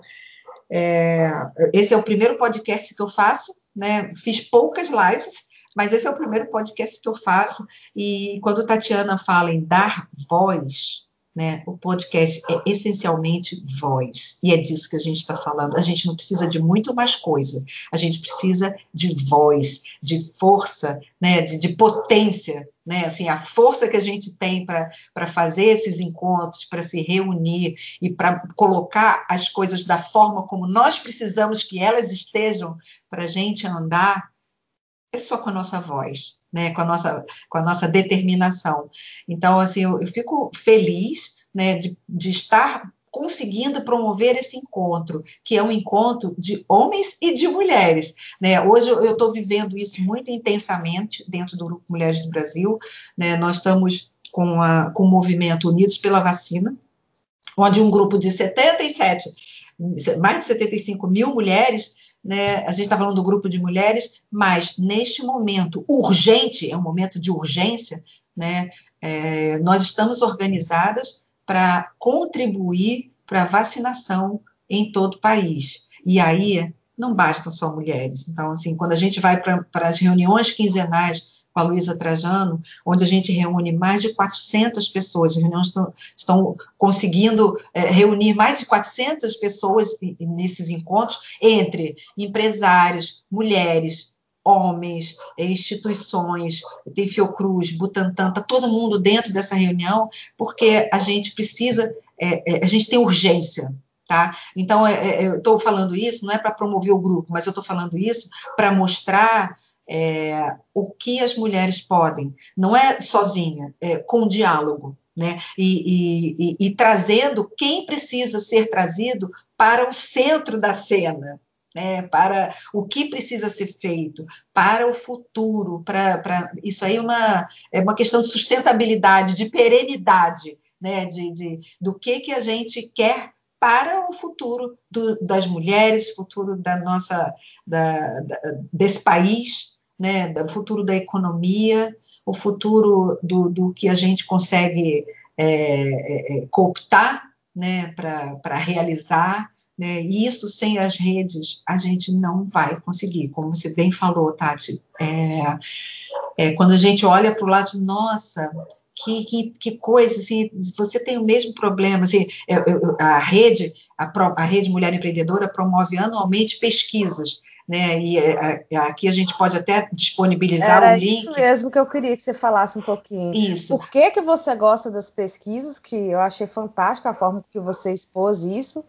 é, esse é o primeiro podcast que eu faço, né? Fiz poucas lives, mas esse é o primeiro podcast que eu faço. E quando Tatiana fala em dar voz, né? O podcast é essencialmente voz, e é disso que a gente está falando. A gente não precisa de muito mais coisa, a gente precisa de voz, de força, né? de, de potência. Né? Assim, a força que a gente tem para fazer esses encontros, para se reunir e para colocar as coisas da forma como nós precisamos que elas estejam para a gente andar, é só com a nossa voz né, com a nossa, com a nossa determinação. Então, assim, eu, eu fico feliz, né, de, de estar conseguindo promover esse encontro, que é um encontro de homens e de mulheres. Né? Hoje eu estou vivendo isso muito intensamente dentro do Grupo Mulheres do Brasil. Né? Nós estamos com, a, com o movimento Unidos pela Vacina, onde um grupo de 77, mais de 75 mil mulheres né? A gente está falando do grupo de mulheres, mas neste momento urgente, é um momento de urgência, né? É, nós estamos organizadas para contribuir para a vacinação em todo o país. E aí não bastam só mulheres. Então, assim, quando a gente vai para as reuniões quinzenais com a Luísa Trajano, onde a gente reúne mais de 400 pessoas, as reuniões estão, estão conseguindo é, reunir mais de 400 pessoas nesses encontros, entre empresários, mulheres, homens, é, instituições, tem Fiocruz, Butantan, está todo mundo dentro dessa reunião, porque a gente precisa, é, é, a gente tem urgência, Tá? Então, é, é, eu estou falando isso não é para promover o grupo, mas eu estou falando isso para mostrar é, o que as mulheres podem, não é sozinha, é com diálogo, né? E, e, e, e, trazendo quem precisa ser trazido para o centro da cena, né? Para o que precisa ser feito, para o futuro, para, isso aí é uma, é uma questão de sustentabilidade, de perenidade, né? De, de do que que a gente quer para o futuro do, das mulheres, futuro da nossa da, da, desse país, né, do futuro da economia, o futuro do, do que a gente consegue é, é, é cooptar né, para realizar. Né, e isso sem as redes a gente não vai conseguir, como você bem falou, Tati. É, é quando a gente olha para o lado, nossa, que, que, que, coisa, assim, você tem o mesmo problema, assim, eu, eu, a rede, a, a, rede Mulher Empreendedora promove anualmente pesquisas, né, e é, é, aqui a gente pode até disponibilizar Era o link. isso mesmo que eu queria que você falasse um pouquinho. Isso. Por que que você gosta das pesquisas, que eu achei fantástica a forma que você expôs isso,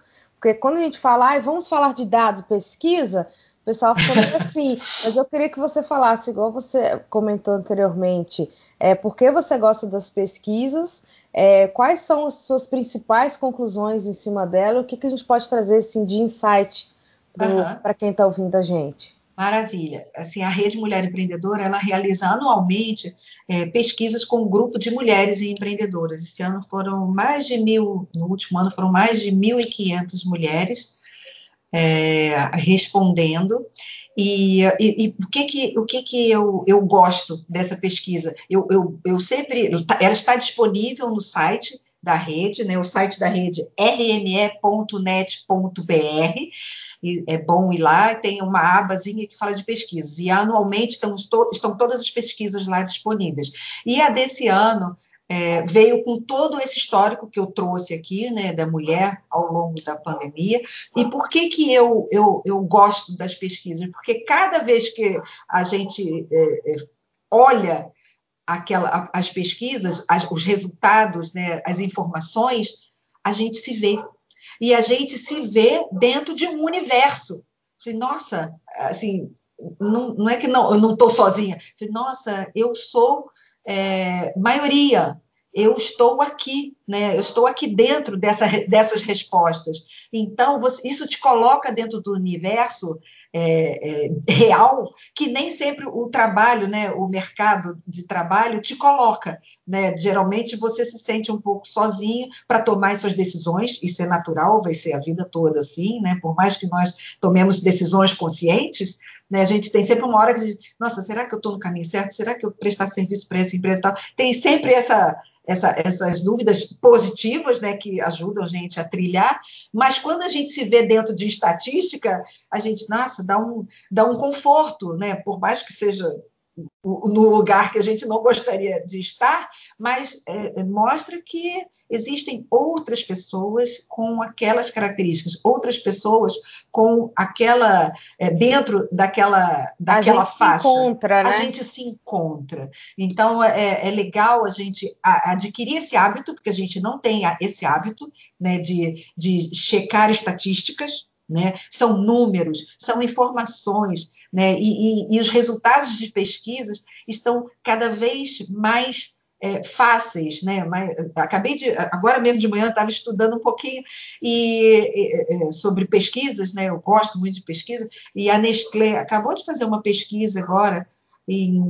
porque quando a gente fala, ah, vamos falar de dados, pesquisa, o pessoal fica meio assim, mas eu queria que você falasse, igual você comentou anteriormente, é, por que você gosta das pesquisas, é, quais são as suas principais conclusões em cima dela, o que, que a gente pode trazer assim, de insight para quem está ouvindo a gente? Maravilha. Assim, a Rede Mulher Empreendedora, ela realiza anualmente é, pesquisas com um grupo de mulheres empreendedoras. Esse ano foram mais de mil, no último ano foram mais de 1.500 mulheres é, respondendo. E, e, e, o que que, o que, que eu, eu gosto dessa pesquisa? Eu, eu, eu sempre. Ela está disponível no site da rede, né? O site da rede rme.net.br. é bom ir lá, tem uma abazinha que fala de pesquisas, e anualmente estão, estão todas as pesquisas lá disponíveis. E a desse ano é, veio com todo esse histórico que eu trouxe aqui, né, da mulher ao longo da pandemia. E por que que eu, eu, eu gosto das pesquisas? Porque cada vez que a gente é, é olha aquela, as pesquisas, as, os resultados, né, as informações, a gente se vê. E a gente se vê dentro de um universo. Nossa, assim, não, não é que não, eu não estou sozinha. Nossa, eu sou é, maioria, eu estou aqui, né? Eu estou aqui dentro dessa, dessas respostas. Então, você, isso te coloca dentro do universo é, é, real que nem sempre o trabalho, né? O mercado de trabalho te coloca, né? Geralmente você se sente um pouco sozinho para tomar suas decisões. Isso é natural, vai ser a vida toda assim, né? Por mais que nós tomemos decisões conscientes, né? A gente tem sempre uma hora que nossa, será que eu estou no caminho certo? Será que eu prestar serviço para essa empresa e tal? Tem sempre essa, essa, essas dúvidas positivas, né, que ajudam a gente a trilhar, mas quando a gente se vê dentro de estatística, a gente, nossa, dá um, dá um conforto, né, por mais que seja no lugar que a gente não gostaria de estar, mas é, é, mostra que existem outras pessoas com aquelas características, outras pessoas com aquela é, dentro daquela daquela a gente faixa. Se encontra, né? A gente se encontra. Então é, é legal a gente adquirir esse hábito, porque a gente não tem esse hábito né, de, de checar estatísticas né? São números, são informações, né? E, e, e, os resultados de pesquisas estão cada vez mais é, fáceis, né? Mas, acabei de agora mesmo de manhã estava estudando um pouquinho e, e, sobre pesquisas, né? Eu gosto muito de pesquisa e a Nestlé acabou de fazer uma pesquisa agora em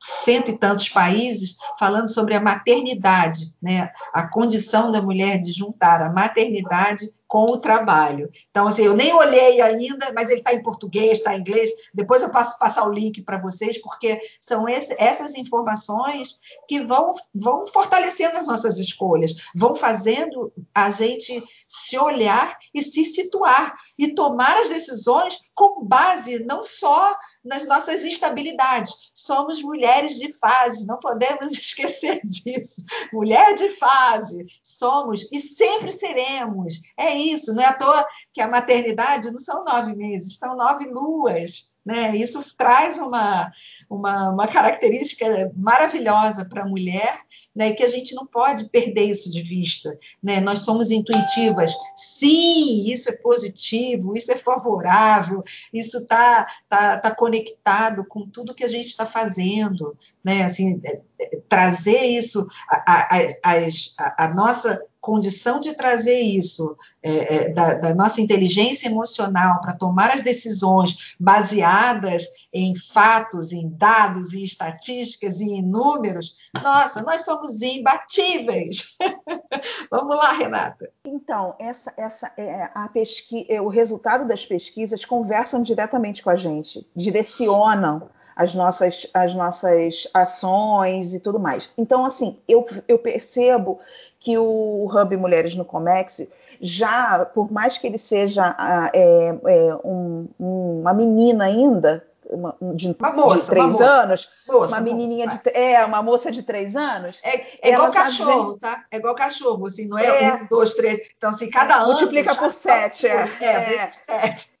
cento e tantos países falando sobre a maternidade, né? A condição da mulher de juntar a maternidade com o trabalho. Então, assim, eu nem olhei ainda, mas ele está em português, está em inglês. Depois eu passo passar o link para vocês, porque são esse, essas informações que vão, vão fortalecendo as nossas escolhas, vão fazendo a gente se olhar e se situar e tomar as decisões com base não só nas nossas instabilidades. Somos mulheres de fase, não podemos esquecer disso. Mulher de fase, somos e sempre seremos. É isso, não é à toa que a maternidade não são nove meses, são nove luas. Né? Isso traz uma, uma, uma característica maravilhosa para a mulher, né? que a gente não pode perder isso de vista. Né? Nós somos intuitivas, sim, isso é positivo, isso é favorável, isso está tá, tá conectado com tudo que a gente está fazendo. Né? Assim, é, é, trazer isso, a, a, a, a nossa condição de trazer isso, é, é, da, da, nossa inteligência emocional para tomar as decisões baseadas em fatos, em dados, em estatísticas e em números, nossa, nós somos imbatíveis. Vamos lá, Renata. Então, essa, essa, é, a pesqui, é, o resultado das pesquisas conversam diretamente com a gente, direcionam as nossas, as nossas ações e tudo mais. Então, assim, eu, eu percebo que o Hub Mulheres no Comex já, por mais que ele seja é, é, um, uma menina ainda, uma, de, uma moça, de três uma anos, moça, uma menininha moça, de é uma moça de três anos. É, é igual cachorro, vem... tá? É igual cachorro, assim, não é, é, um, dois, três. Então, assim, cada ano multiplica por sete, é, é, é. sete.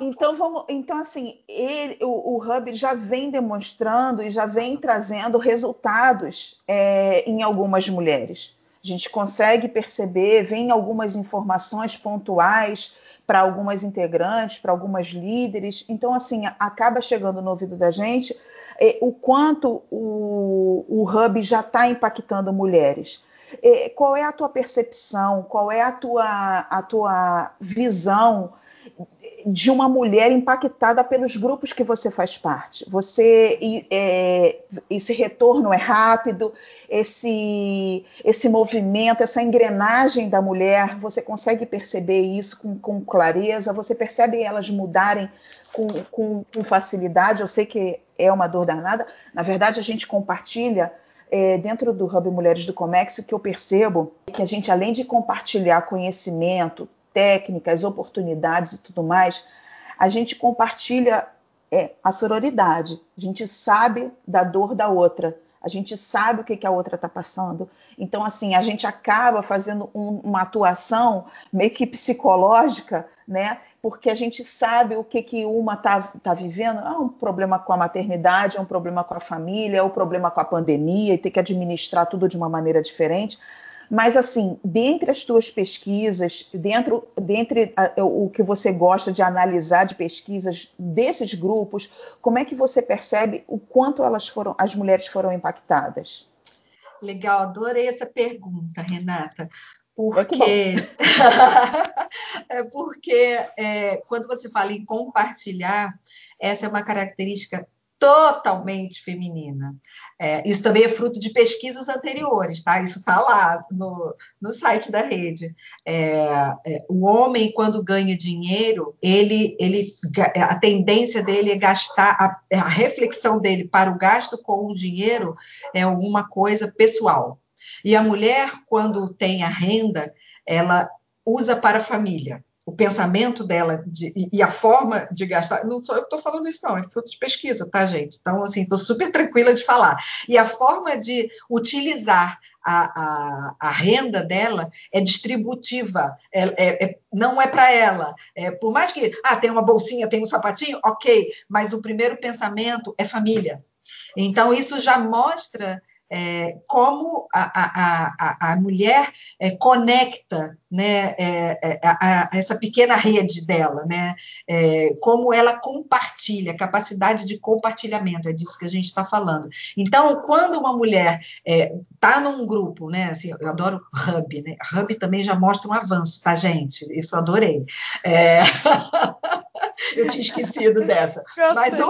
Então vamos, então assim, ele, o, o, Hub já vem demonstrando e já vem trazendo resultados é, em algumas mulheres. A gente consegue perceber, vem algumas informações pontuais para algumas integrantes, para algumas líderes. Então, assim, acaba chegando no ouvido da gente é, o quanto o, o Hub já está impactando mulheres. É, qual é a tua percepção? Qual é a tua, a tua visão de uma mulher impactada pelos grupos que você faz parte. Você é, esse retorno é rápido, esse esse movimento, essa engrenagem da mulher, você consegue perceber isso com, com clareza, você percebe elas mudarem com, com, com, facilidade. Eu sei que é uma dor danada. Na verdade, a gente compartilha é, dentro do Hub Mulheres do Comex que eu percebo que a gente, além de compartilhar conhecimento, técnicas, oportunidades e tudo mais, a gente compartilha é, a sororidade. A gente sabe da dor da outra. A gente sabe o que, que a outra está passando. Então, assim, a gente acaba fazendo um, uma atuação meio que psicológica, né? Porque a gente sabe o que, que uma está tá vivendo. É um problema com a maternidade, é um problema com a família, é um problema com a pandemia, e ter que administrar tudo de uma maneira diferente. Mas, assim, dentre as tuas pesquisas, dentro, dentre a, o que você gosta de analisar de pesquisas desses grupos, como é que você percebe o quanto elas foram, as mulheres foram impactadas? Legal, adorei essa pergunta, Renata. Porque é porque é, quando você fala em compartilhar, essa é uma característica totalmente feminina. É, isso também é fruto de pesquisas anteriores, tá? Isso está lá no, no site da rede. É, é, o homem, quando ganha dinheiro, ele, ele, a tendência dele é gastar, a, a reflexão dele para o gasto com o dinheiro é alguma coisa pessoal. E a mulher, quando tem a renda, ela usa para a família o pensamento dela de, e, a forma de gastar. Não sou eu que estou falando isso, não, é fruto de pesquisa, tá, gente? Então, assim, estou super tranquila de falar. E a forma de utilizar a, a, a renda dela é distributiva, é, é, é não é para ela. É, por mais que, ah, tem uma bolsinha, tem um sapatinho, ok, mas o primeiro pensamento é família. Então, isso já mostra é, como a, a, a, mulher é, conecta né, é, é a, essa pequena rede dela, né, é, como ela compartilha, capacidade de compartilhamento, é disso que a gente está falando. Então, quando uma mulher está é, num grupo, né, assim, eu adoro Hub, né, Hub também já mostra um avanço, tá, gente? Isso eu adorei. eu tinha esquecido dessa. Mas o...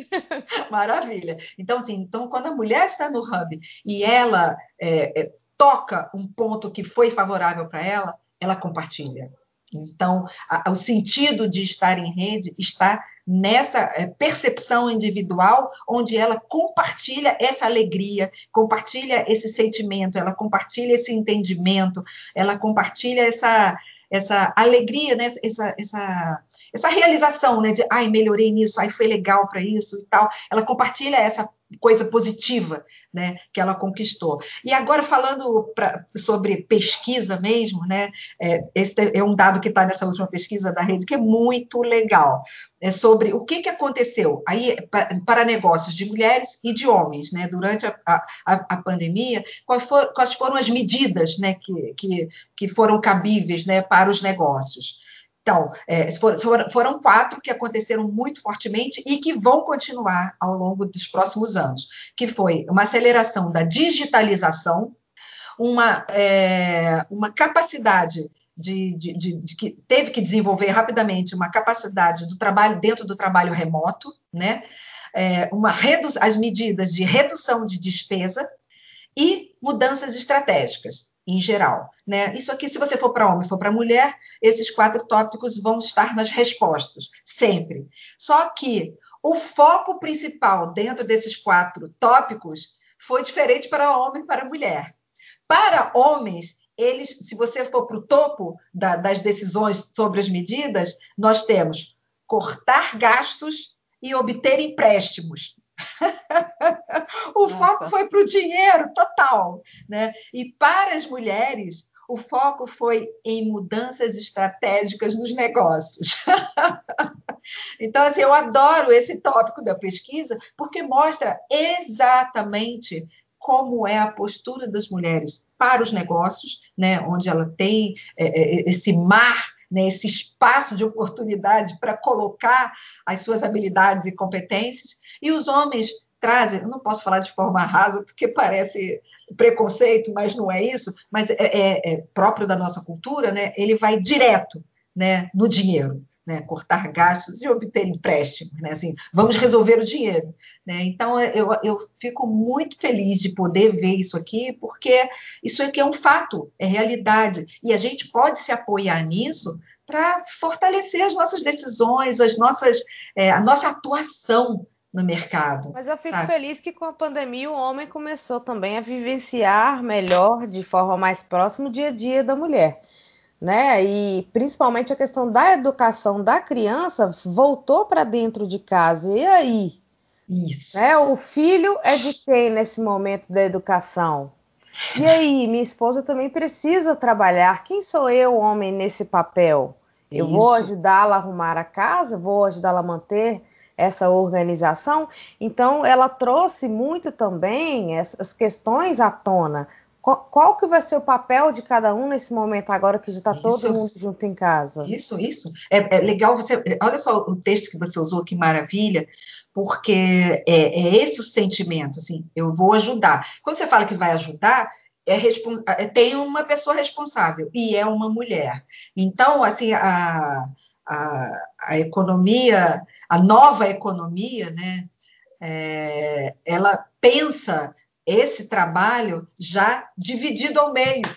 Maravilha. Então, assim, então, quando a mulher está no hub e ela é, é, toca um ponto que foi favorável para ela, ela compartilha. Então, a, o sentido de estar em rede está nessa é, percepção individual, onde ela compartilha essa alegria, compartilha esse sentimento, ela compartilha esse entendimento, ela compartilha essa, essa alegria, né? essa, essa, essa realização né? de ai, melhorei nisso, ai, foi legal para isso e tal. Ela compartilha essa coisa positiva né, que ela conquistou. E agora, falando pra, sobre pesquisa mesmo, né, é, esse é um dado que está nessa última pesquisa da rede que é muito legal. É sobre o que, que aconteceu aí para negócios de mulheres e de homens né, durante a, a, a pandemia, quais, for, quais, foram as medidas né, que, que, que foram cabíveis né, para os negócios. Então, é, foram, foram quatro que aconteceram muito fortemente e que vão continuar ao longo dos próximos anos, que foi uma aceleração da digitalização, uma, é, uma capacidade de, de, de, de, que teve que desenvolver rapidamente uma capacidade do trabalho dentro do trabalho remoto, né? É, uma as medidas de redução de despesa e mudanças estratégicas em geral. Né? Isso aqui, se você for para homem, for para mulher, esses quatro tópicos vão estar nas respostas, sempre. Só que o foco principal dentro desses quatro tópicos foi diferente para homem e para mulher. Para homens, eles, se você for para o topo da, das decisões sobre as medidas, nós temos cortar gastos e obter empréstimos. o Nossa. foco foi para o dinheiro total, né? E para as mulheres, o foco foi em mudanças estratégicas nos negócios. então, assim, eu adoro esse tópico da pesquisa, porque mostra exatamente como é a postura das mulheres para os negócios, né, onde ela tem é, é esse mar né, esse espaço de oportunidade para colocar as suas habilidades e competências, e os homens trazem, não posso falar de forma rasa, porque parece preconceito, mas não é isso, mas é, é, é próprio da nossa cultura, né? ele vai direto né, no dinheiro né, cortar gastos e obter empréstimos, né, assim, vamos resolver o dinheiro, né, então eu, eu fico muito feliz de poder ver isso aqui, porque isso aqui é um fato, é realidade, e a gente pode se apoiar nisso para fortalecer as nossas decisões, as nossas, é, a nossa atuação no mercado. Mas eu fico sabe? feliz que com a pandemia o homem começou também a vivenciar melhor, de forma mais próxima, o dia a dia da mulher né? E principalmente a questão da educação da criança voltou para dentro de casa. E aí? Isso. Né? O filho é de quem nesse momento da educação? E aí, minha esposa também precisa trabalhar. Quem sou eu, homem, nesse papel? Eu Isso. vou ajudá-la a arrumar a casa, vou ajudá-la a manter essa organização. Então, ela trouxe muito também essas questões à tona, qual, qual, que vai ser o papel de cada um nesse momento agora que já está todo mundo junto em casa? Isso, isso. É, é, legal você. Olha só o texto que você usou, que maravilha, porque é, é esse o sentimento, assim, eu vou ajudar. Quando você fala que vai ajudar, é, é, tem uma pessoa responsável e é uma mulher. Então, assim, a, a, a economia, a nova economia, né, é, ela pensa esse trabalho já dividido ao meio.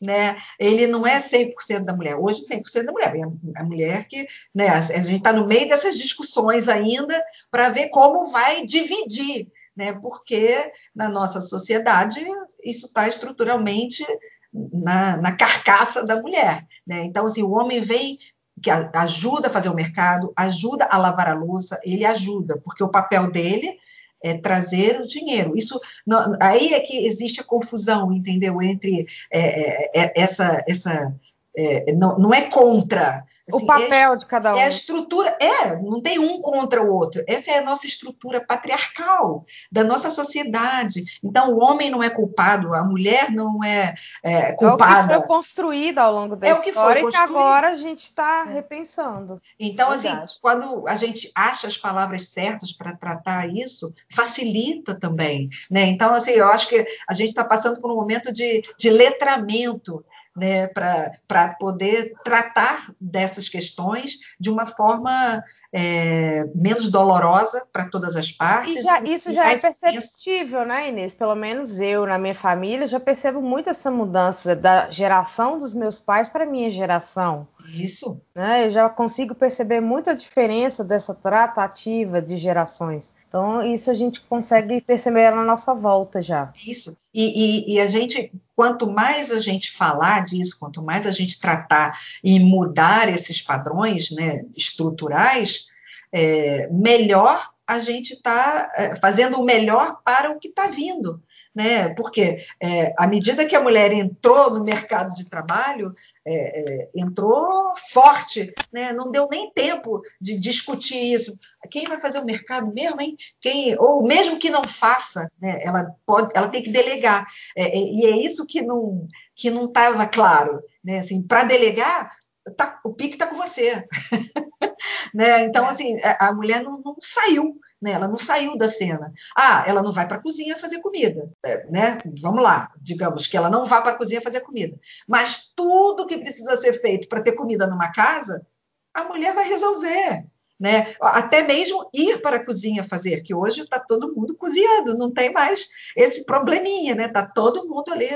Né? Ele não é 100% da mulher. Hoje, 100% da mulher. A mulher que. Né, a gente está no meio dessas discussões ainda para ver como vai dividir, né? porque na nossa sociedade isso está estruturalmente na, na, carcaça da mulher. Né? Então, assim, o homem vem que ajuda a fazer o mercado, ajuda a lavar a louça, ele ajuda, porque o papel dele é, trazer o dinheiro. Isso não, aí é que existe a confusão, entendeu? Entre é, é, é essa essa é, não, não, é contra. Assim, o papel é, de cada um. É a estrutura, é, não tem um contra o outro. Essa é a nossa estrutura patriarcal da nossa sociedade. Então, o homem não é culpado, a mulher não é, é culpada. É o que foi construído ao longo da é história o que foi e que agora a gente está é. repensando. Então, assim, quando a gente acha as palavras certas para tratar isso, facilita também. Né? Então, assim, eu acho que a gente está passando por um momento de, de letramento né, para poder tratar dessas questões de uma forma é, menos dolorosa para todas as partes. Já, isso já é perceptível, né, Inês? Pelo menos eu, na minha família, já percebo muito essa mudança da geração dos meus pais para a minha geração. Isso. Né? Eu já consigo perceber muita diferença dessa tratativa de gerações. Então, isso a gente consegue perceber na nossa volta já. Isso. E, e, e, a gente, quanto mais a gente falar disso, quanto mais a gente tratar e mudar esses padrões né, estruturais, é, melhor a gente está é, fazendo o melhor para o que está vindo né? Porque é, à medida que a mulher entrou no mercado de trabalho, é, é, entrou forte, né? Não deu nem tempo de discutir isso. Quem vai fazer o mercado mesmo, hein? Quem, ou mesmo que não faça, né? Ela pode, ela tem que delegar. É, é, e é isso que não que não estava claro, né? Assim, para delegar, tá, o pique está com você. né? Então, é. assim, a mulher não, não saiu né? Ela não saiu da cena. Ah, ela não vai para a cozinha fazer comida, é, né? Vamos lá, digamos que ela não vá para a cozinha fazer comida. Mas tudo que precisa ser feito para ter comida numa casa, a mulher vai resolver né? Até mesmo ir para a cozinha fazer, que hoje está todo mundo cozinhando, não tem mais esse probleminha, né? Está todo mundo ali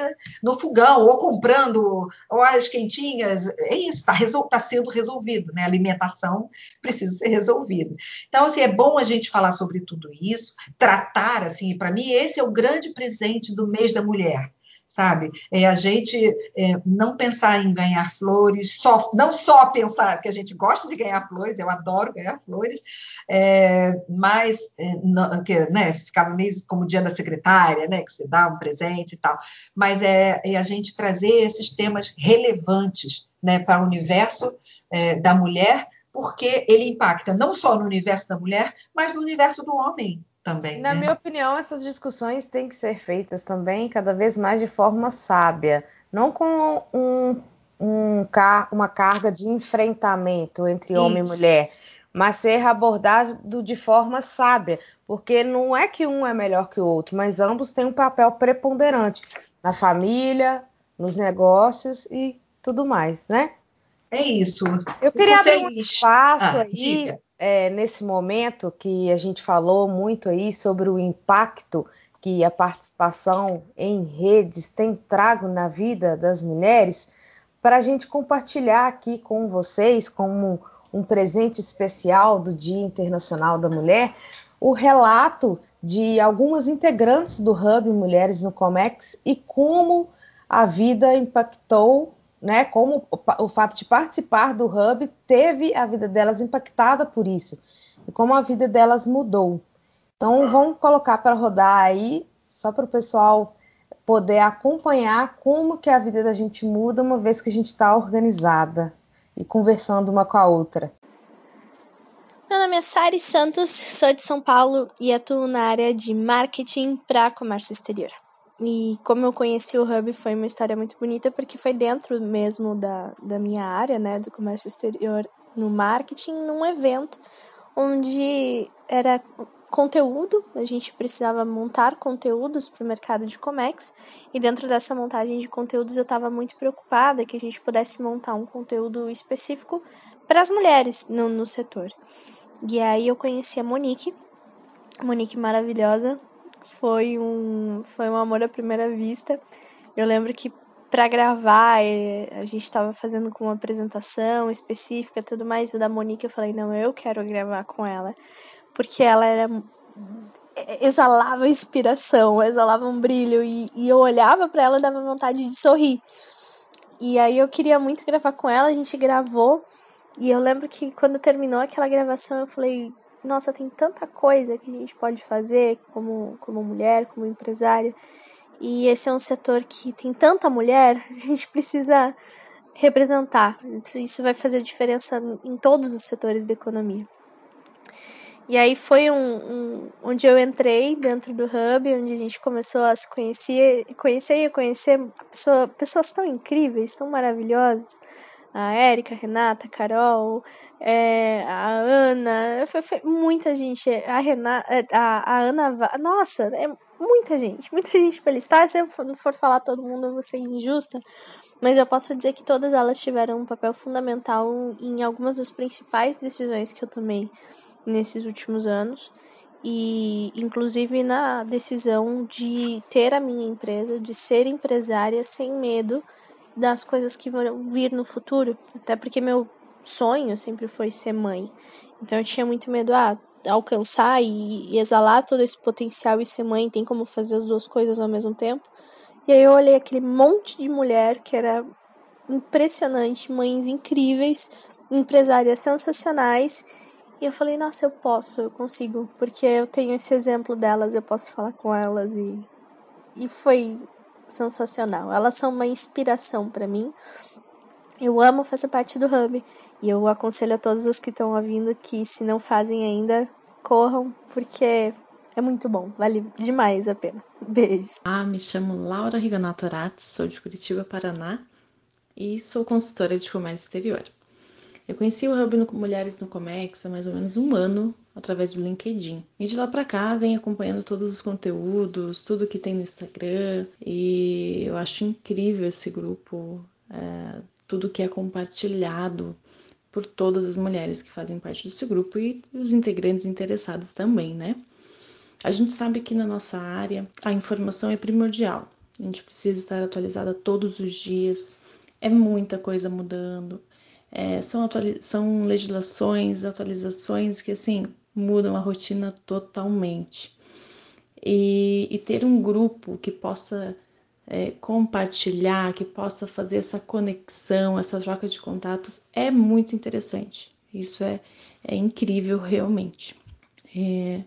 no fogão, ou comprando, as quentinhas, é isso, está resol tá sendo resolvido, né? A alimentação precisa ser resolvida. Então, assim, é bom a gente falar sobre tudo isso, tratar, assim, para mim, esse é o grande presente do mês da mulher sabe? É a gente é, não pensar em ganhar flores, só, não só pensar que a gente gosta de ganhar flores, eu adoro ganhar flores, é, mas é, não, que, né, ficava meio como o dia da secretária, né, que você dá um presente e tal, mas é, é a gente trazer esses temas relevantes né, para o universo é, da mulher, porque ele impacta não só no universo da mulher, mas no universo do homem também. Na né? minha opinião, essas discussões têm que ser feitas também cada vez mais de forma sábia, não com um, um, uma carga de enfrentamento entre Isso. homem e mulher, mas ser abordado de forma sábia, porque não é que um é melhor que o outro, mas ambos têm um papel preponderante na família, nos negócios e tudo mais, né? É isso. Eu queria abrir um espaço ah, aí é, nesse momento que a gente falou muito aí sobre o impacto que a participação em redes tem trago na vida das mulheres, para a gente compartilhar aqui com vocês, como um presente especial do Dia Internacional da Mulher, o relato de algumas integrantes do Hub Mulheres no Comex e como a vida impactou né, como o, o fato de participar do Hub teve a vida delas impactada por isso e como a vida delas mudou. Então, vamos colocar para rodar aí, só para o pessoal poder acompanhar como que a vida da gente muda uma vez que a gente está organizada e conversando uma com a outra. Meu nome é Sari Santos, sou de São Paulo e atuo na área de marketing para comércio exterior. E como eu conheci o Hub foi uma história muito bonita, porque foi dentro mesmo da, da minha área, né, do comércio exterior, no marketing, num evento onde era conteúdo, a gente precisava montar conteúdos para o mercado de Comex, e dentro dessa montagem de conteúdos eu estava muito preocupada que a gente pudesse montar um conteúdo específico para as mulheres no, no setor. E aí eu conheci a Monique, Monique maravilhosa, foi um, foi um amor à primeira vista. Eu lembro que para gravar eh, a gente estava fazendo com uma apresentação específica tudo mais. O da Monique eu falei, não, eu quero gravar com ela. Porque ela era eh, exalava inspiração, exalava um brilho e, e eu olhava para ela e dava vontade de sorrir. E aí eu queria muito gravar com ela, a gente gravou. E eu lembro que quando terminou aquela gravação eu falei, nossa, tem tanta coisa que a gente pode fazer como, como mulher, como empresária. E esse é um setor que tem tanta mulher, a gente precisa representar. Isso vai fazer diferença em todos os setores da economia. E aí foi um, um, onde eu entrei dentro do Hub, onde a gente começou a se conhecer, conhecer e conhecer pessoa, pessoas tão incríveis, tão maravilhosas. A Érica, a Renata, a Carol, é, a Ana, foi, foi, muita gente, a Renata, é, a, a Ana, nossa, é muita gente, muita gente pra listar. Se eu for, for falar todo mundo, eu vou ser injusta. Mas eu posso dizer que todas elas tiveram um papel fundamental em algumas das principais decisões que eu tomei nesses últimos anos. E inclusive na decisão de ter a minha empresa, de ser empresária sem medo das coisas que vão vir no futuro. Até porque meu sonho sempre foi ser mãe. Então eu tinha muito medo a ah, alcançar e, e exalar todo esse potencial e ser mãe tem como fazer as duas coisas ao mesmo tempo. E aí eu olhei aquele monte de mulher que era impressionante, mães incríveis, empresárias sensacionais. E eu falei, nossa, eu posso, eu consigo, porque eu tenho esse exemplo delas, eu posso falar com elas e e foi sensacional. Elas são uma inspiração para mim. Eu amo fazer parte do Hub e eu aconselho a todos os que estão ouvindo que se não fazem ainda, corram, porque é muito bom, vale demais a pena. Beijo. Ah, me chamo Laura Riganato Aratz, sou de Curitiba, Paraná e sou consultora de comércio exterior. Eu conheci o Hub no Mulheres no Comex há mais ou menos um ano através do LinkedIn. E de lá para cá venho acompanhando todos os conteúdos, tudo que tem no Instagram e eu acho incrível esse grupo, é, tudo que é compartilhado por todas as mulheres que fazem parte desse grupo e os integrantes interessados também, né? A gente sabe que na nossa área a informação é primordial. A gente precisa estar atualizada todos os dias. É muita coisa mudando. É, são, são legislações, atualizações que assim mudam a rotina totalmente. E, e ter um grupo que possa é, compartilhar, que possa fazer essa conexão, essa troca de contatos é muito interessante. Isso é, é incrível realmente. É,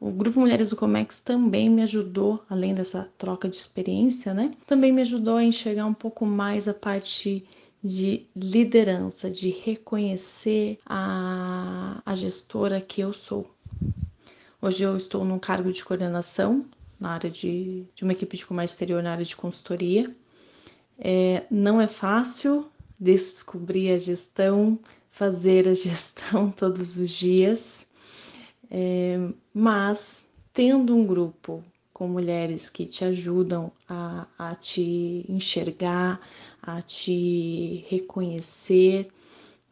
o Grupo Mulheres do Comex também me ajudou, além dessa troca de experiência, né? Também me ajudou a enxergar um pouco mais a parte de liderança, de reconhecer a, a gestora que eu sou. Hoje eu estou num cargo de coordenação na área de, de uma equipe de comércio exterior na área de consultoria. É, não é fácil descobrir a gestão, fazer a gestão todos os dias, é, mas tendo um grupo com mulheres que te ajudam a, a te enxergar, a te reconhecer,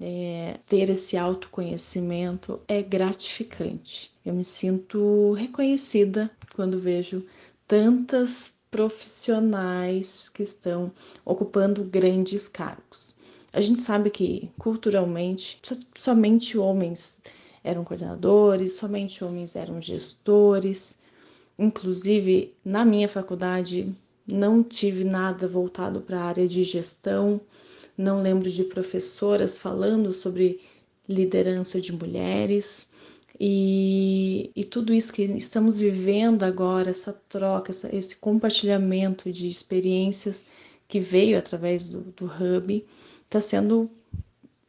é, ter esse autoconhecimento é gratificante. Eu me sinto reconhecida quando vejo tantas profissionais que estão ocupando grandes cargos. A gente sabe que culturalmente somente homens eram coordenadores, somente homens eram gestores. Inclusive, na minha faculdade, não tive nada voltado para a área de gestão. Não lembro de professoras falando sobre liderança de mulheres. E, e, tudo isso que estamos vivendo agora, essa troca, essa, esse compartilhamento de experiências que veio através do, do Hub, está sendo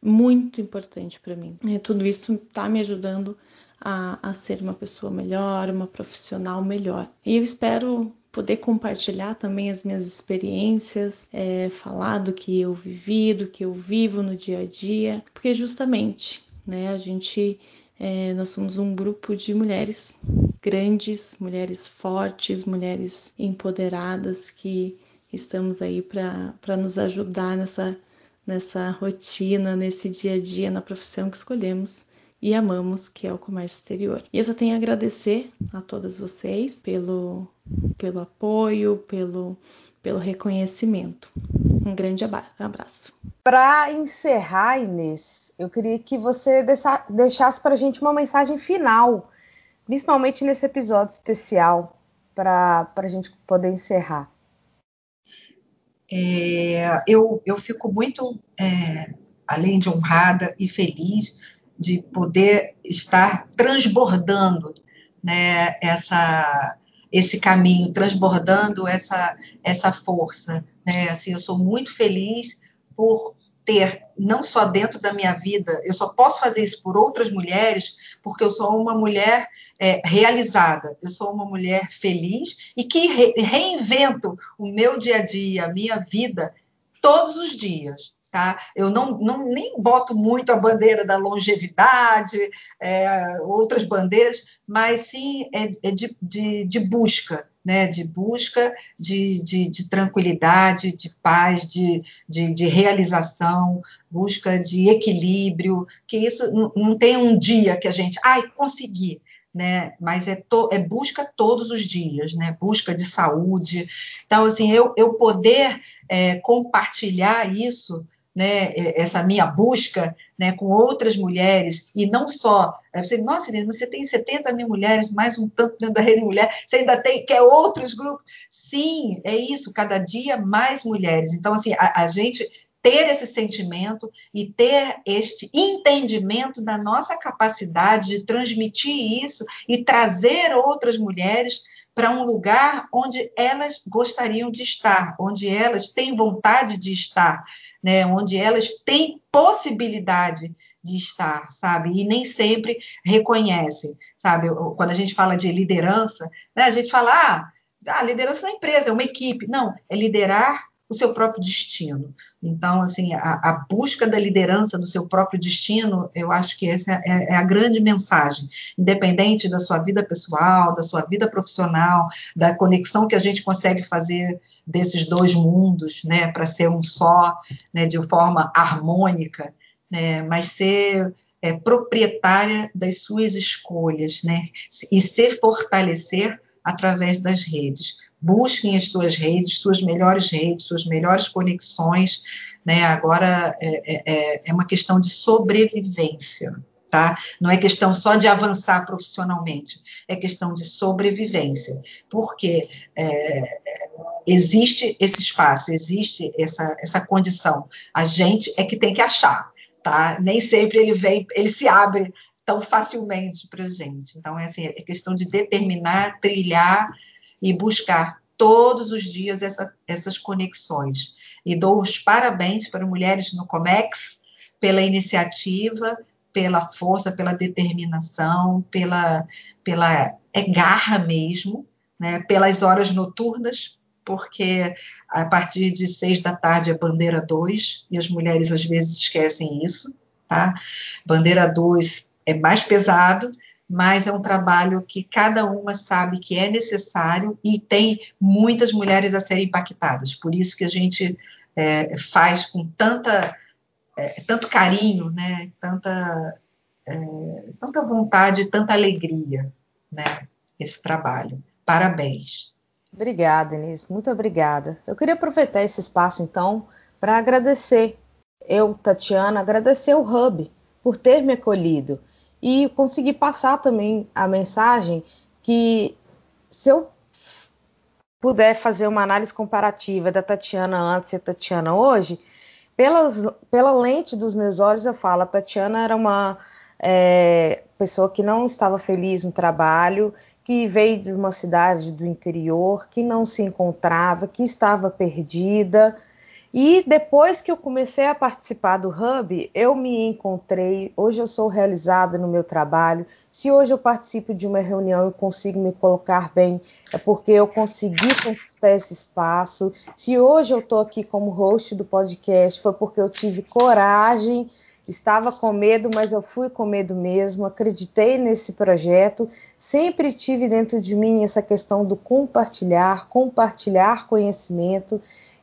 muito importante para mim. E tudo isso está me ajudando a, a ser uma pessoa melhor, uma profissional melhor. E eu espero poder compartilhar também as minhas experiências, é, falar do que eu vivi, do que eu vivo no dia a dia, porque justamente, né, a gente, é, nós somos um grupo de mulheres grandes, mulheres fortes, mulheres empoderadas que estamos aí para nos ajudar nessa nessa rotina, nesse dia a dia, na profissão que escolhemos e amamos, que é o comércio exterior. E eu só tenho a agradecer a todas vocês pelo, pelo apoio, pelo, pelo reconhecimento. Um grande abraço. Para encerrar, Inês, eu queria que você deixasse para a gente uma mensagem final, principalmente nesse episódio especial, para a gente poder encerrar. É, eu, eu fico muito, é, além de honrada e feliz de poder estar transbordando né, essa, esse caminho, transbordando essa, essa força. Né? Assim, eu sou muito feliz por ter, não só dentro da minha vida, eu só posso fazer isso por outras mulheres, porque eu sou uma mulher é, realizada, eu sou uma mulher feliz e que re reinvento o meu dia a dia, a minha vida, todos os dias. Tá? Eu não, não nem boto muito a bandeira da longevidade, é, outras bandeiras, mas sim é, é de, de, de busca, né, de busca de, de, de tranquilidade, de paz, de, de, realização, busca de equilíbrio, que isso não, não tem um dia que a gente, ai, consegui, né? Mas é, to, é busca todos os dias, né? Busca de saúde. Então, assim, eu, eu poder é, compartilhar isso né, essa minha busca né, com outras mulheres, e não só. Você, Nossa, Inês, você tem 70 mil mulheres, mais um tanto dentro da rede mulher, você ainda tem, quer outros grupos? Sim, é isso, cada dia mais mulheres. Então, assim, a, a gente ter esse sentimento e ter este entendimento da nossa capacidade de transmitir isso e trazer outras mulheres para um lugar onde elas gostariam de estar, onde elas têm vontade de estar, né? onde elas têm possibilidade de estar, sabe? E nem sempre reconhecem, sabe? Quando a gente fala de liderança, né? a gente fala, ah, a liderança da empresa é uma equipe. Não, é liderar o seu próprio destino. Então, assim, a, a, busca da liderança do seu próprio destino, eu acho que essa é, é, a grande mensagem, independente da sua vida pessoal, da sua vida profissional, da conexão que a gente consegue fazer desses dois mundos, né, para ser um só, né, de forma harmônica, né, mas ser é, proprietária das suas escolhas, né, e se fortalecer através das redes busquem as suas redes, suas melhores redes, suas melhores conexões, né? Agora é, é, é, é uma questão de sobrevivência, tá? Não é questão só de avançar profissionalmente, é questão de sobrevivência, porque é, existe esse espaço, existe essa, essa condição. A gente é que tem que achar, tá? Nem sempre ele vem, ele se abre tão facilmente para a gente. Então, é assim, é questão de determinar, trilhar e buscar todos os dias essa, essas conexões. E dou os parabéns para Mulheres no Comex pela iniciativa, pela força, pela determinação, pela, pela é garra mesmo, né, pelas horas noturnas, porque a partir de seis da tarde é bandeira 2, e as mulheres às vezes esquecem isso, tá? Bandeira 2 é mais pesado, mas é um trabalho que cada uma sabe que é necessário e tem muitas mulheres a serem impactadas. Por isso que a gente é, faz com tanta, é, tanto carinho, né, tanta, é, tanta vontade, tanta alegria, né, esse trabalho. Parabéns. Obrigada, Inês, muito obrigada. Eu queria aproveitar esse espaço, então, para agradecer, eu, Tatiana, agradecer o Hub por ter me acolhido e conseguir passar também a mensagem que se eu puder fazer uma análise comparativa da Tatiana antes e da Tatiana hoje, pelas, pela lente dos meus olhos eu falo, a Tatiana era uma é, pessoa que não estava feliz no trabalho, que veio de uma cidade do interior, que não se encontrava, que estava perdida, e depois que eu comecei a participar do Hub, eu me encontrei. Hoje eu sou realizada no meu trabalho. Se hoje eu participo de uma reunião e consigo me colocar bem, é porque eu consegui conquistar esse espaço. Se hoje eu estou aqui como host do podcast, foi porque eu tive coragem. Estava com medo, mas eu fui com medo mesmo. Acreditei nesse projeto. Sempre tive dentro de mim essa questão do compartilhar, compartilhar conhecimento.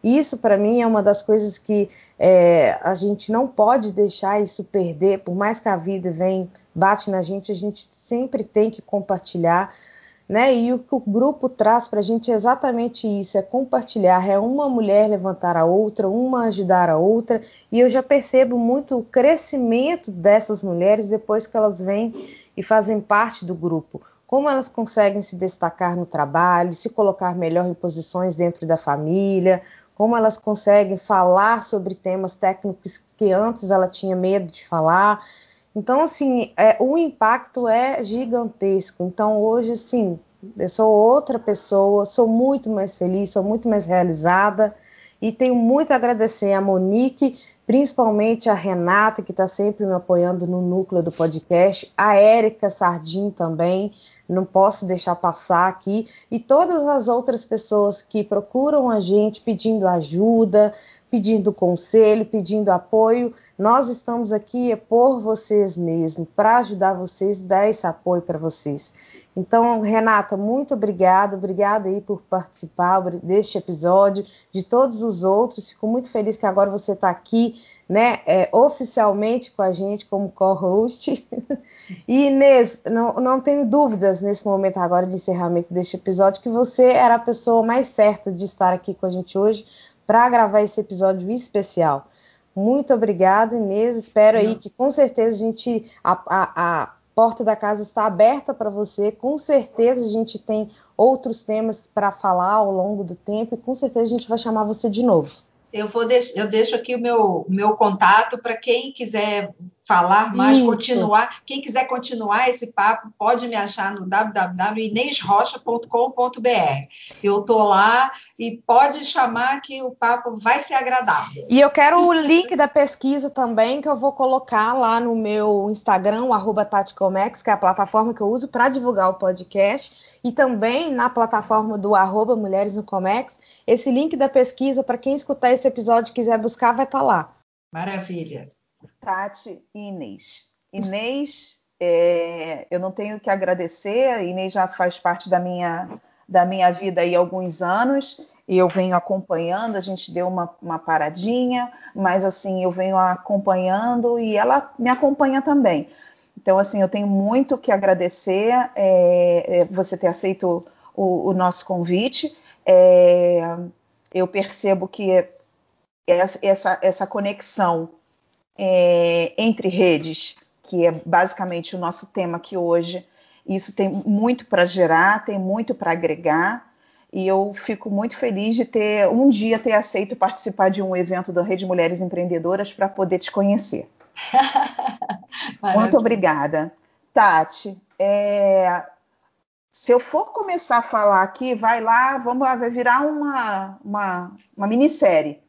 Isso, para mim, é uma das coisas que é, a gente não pode deixar isso perder, por mais que a vida vem, bate na gente, a gente sempre tem que compartilhar. Né? E o que o grupo traz para a gente é exatamente isso: é compartilhar, é uma mulher levantar a outra, uma ajudar a outra, e eu já percebo muito o crescimento dessas mulheres depois que elas vêm e fazem parte do grupo. Como elas conseguem se destacar no trabalho, se colocar melhor em posições dentro da família, como elas conseguem falar sobre temas técnicos que antes ela tinha medo de falar. Então, assim, é, o impacto é gigantesco. Então, hoje, sim, eu sou outra pessoa, sou muito mais feliz, sou muito mais realizada e tenho muito a agradecer a Monique, principalmente a Renata, que está sempre me apoiando no núcleo do podcast, a Érica Sardim também, não posso deixar passar aqui, e todas as outras pessoas que procuram a gente pedindo ajuda, pedindo conselho, pedindo apoio. Nós estamos aqui é por vocês mesmo, para ajudar vocês, dar esse apoio para vocês. Então, Renata, muito obrigada, obrigada aí por participar deste episódio, de todos os outros. Fico muito feliz que agora você está aqui, né, é, oficialmente com a gente como co-host. e Inês, não, não tenho dúvidas nesse momento agora de encerramento deste episódio que você era a pessoa mais certa de estar aqui com a gente hoje para gravar esse episódio especial. Muito obrigada, Inês. Espero aí que com certeza a gente a, a, a porta da casa está aberta para você. Com certeza a gente tem outros temas para falar ao longo do tempo e com certeza a gente vai chamar você de novo. Eu vou deix eu deixo aqui o meu, meu contato para quem quiser falar mais, Isso. continuar. Quem quiser continuar esse papo, pode me achar no www.inesrocha.com.br. Eu estou lá e pode chamar que o papo vai ser agradável. E eu quero o link da pesquisa também, que eu vou colocar lá no meu Instagram, o Taticomex, que é a plataforma que eu uso para divulgar o podcast, e também na plataforma do arroba Mulheres no Comex. Esse link da pesquisa, para quem escutar esse episódio e quiser buscar, vai estar tá lá. Maravilha. Tati e Inês. Inês, é, eu não tenho que agradecer, a Inês já faz parte da minha, da minha vida há alguns anos e eu venho acompanhando, a gente deu uma, uma paradinha, mas assim, eu venho acompanhando e ela me acompanha também. Então, assim, eu tenho muito que agradecer é, é você ter aceito o, o nosso convite. É, eu percebo que essa, essa conexão é, entre redes, que é basicamente o nosso tema aqui hoje. Isso tem muito para gerar, tem muito para agregar, e eu fico muito feliz de ter um dia ter aceito participar de um evento da Rede Mulheres Empreendedoras para poder te conhecer. muito obrigada. Tati, é, se eu for começar a falar aqui, vai lá, vamos lá, vai virar uma, uma, uma minissérie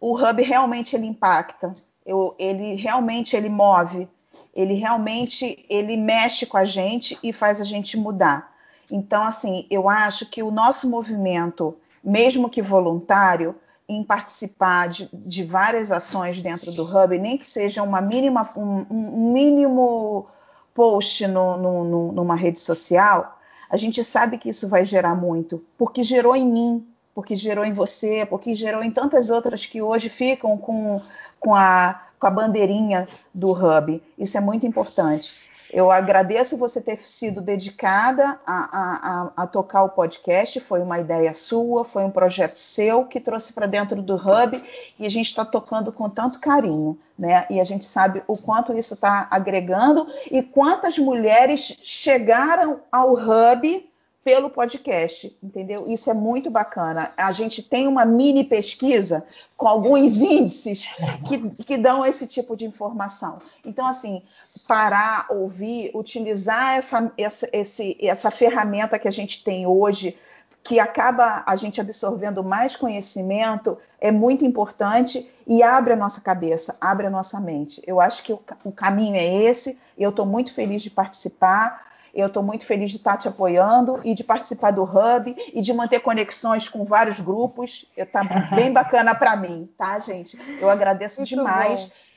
o hub realmente ele impacta, eu, ele realmente ele move, ele realmente ele mexe com a gente e faz a gente mudar. Então, assim, eu acho que o nosso movimento, mesmo que voluntário, em participar de, de várias ações dentro do Hub, nem que seja uma mínima, um, um mínimo post no, no, no, numa rede social, a gente sabe que isso vai gerar muito, porque gerou em mim, porque gerou em você, porque gerou em tantas outras que hoje ficam com, com, a, com a bandeirinha do Hub. Isso é muito importante. Eu agradeço você ter sido dedicada a, a, a, tocar o podcast. Foi uma ideia sua, foi um projeto seu que trouxe para dentro do Hub e a gente está tocando com tanto carinho, né? E a gente sabe o quanto isso está agregando e quantas mulheres chegaram ao Hub pelo podcast, entendeu? Isso é muito bacana. A gente tem uma mini pesquisa com alguns índices que, que dão esse tipo de informação. Então, assim, parar, ouvir, utilizar essa, essa, esse, essa ferramenta que a gente tem hoje, que acaba a gente absorvendo mais conhecimento, é muito importante e abre a nossa cabeça, abre a nossa mente. Eu acho que o, o caminho é esse, eu estou muito feliz de participar. Eu estou muito feliz de estar te apoiando e de participar do Hub e de manter conexões com vários grupos. Está bem bacana para mim, tá, gente? Eu agradeço muito demais. Bom.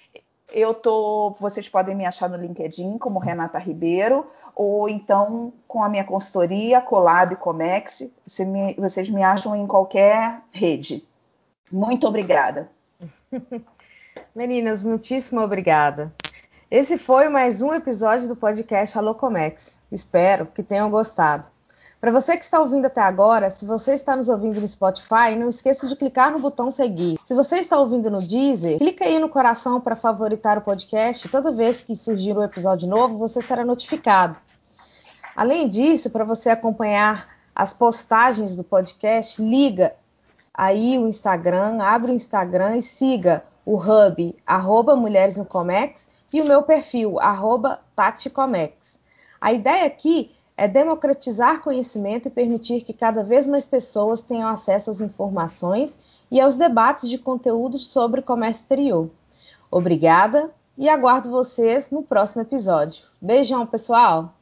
Eu tô, vocês podem me achar no LinkedIn como Renata Ribeiro, ou então com a minha consultoria, Colab Comex. Você me, vocês me acham em qualquer rede. Muito obrigada. Meninas, muitíssimo obrigada. Esse foi mais um episódio do podcast Alô Comex. Espero que tenham gostado. Para você que está ouvindo até agora, se você está nos ouvindo no Spotify, não esqueça de clicar no botão seguir. Se você está ouvindo no Deezer, clica aí no coração para favoritar o podcast. Toda vez que surgir um episódio novo, você será notificado. Além disso, para você acompanhar as postagens do podcast, liga aí o Instagram, abre o Instagram e siga o hub arroba Mulheres no Comex e o meu perfil, Taticomex. A ideia aqui é democratizar conhecimento e permitir que cada vez mais pessoas tenham acesso às informações e aos debates de conteúdos sobre comércio exterior. Obrigada e aguardo vocês no próximo episódio. Beijão, pessoal!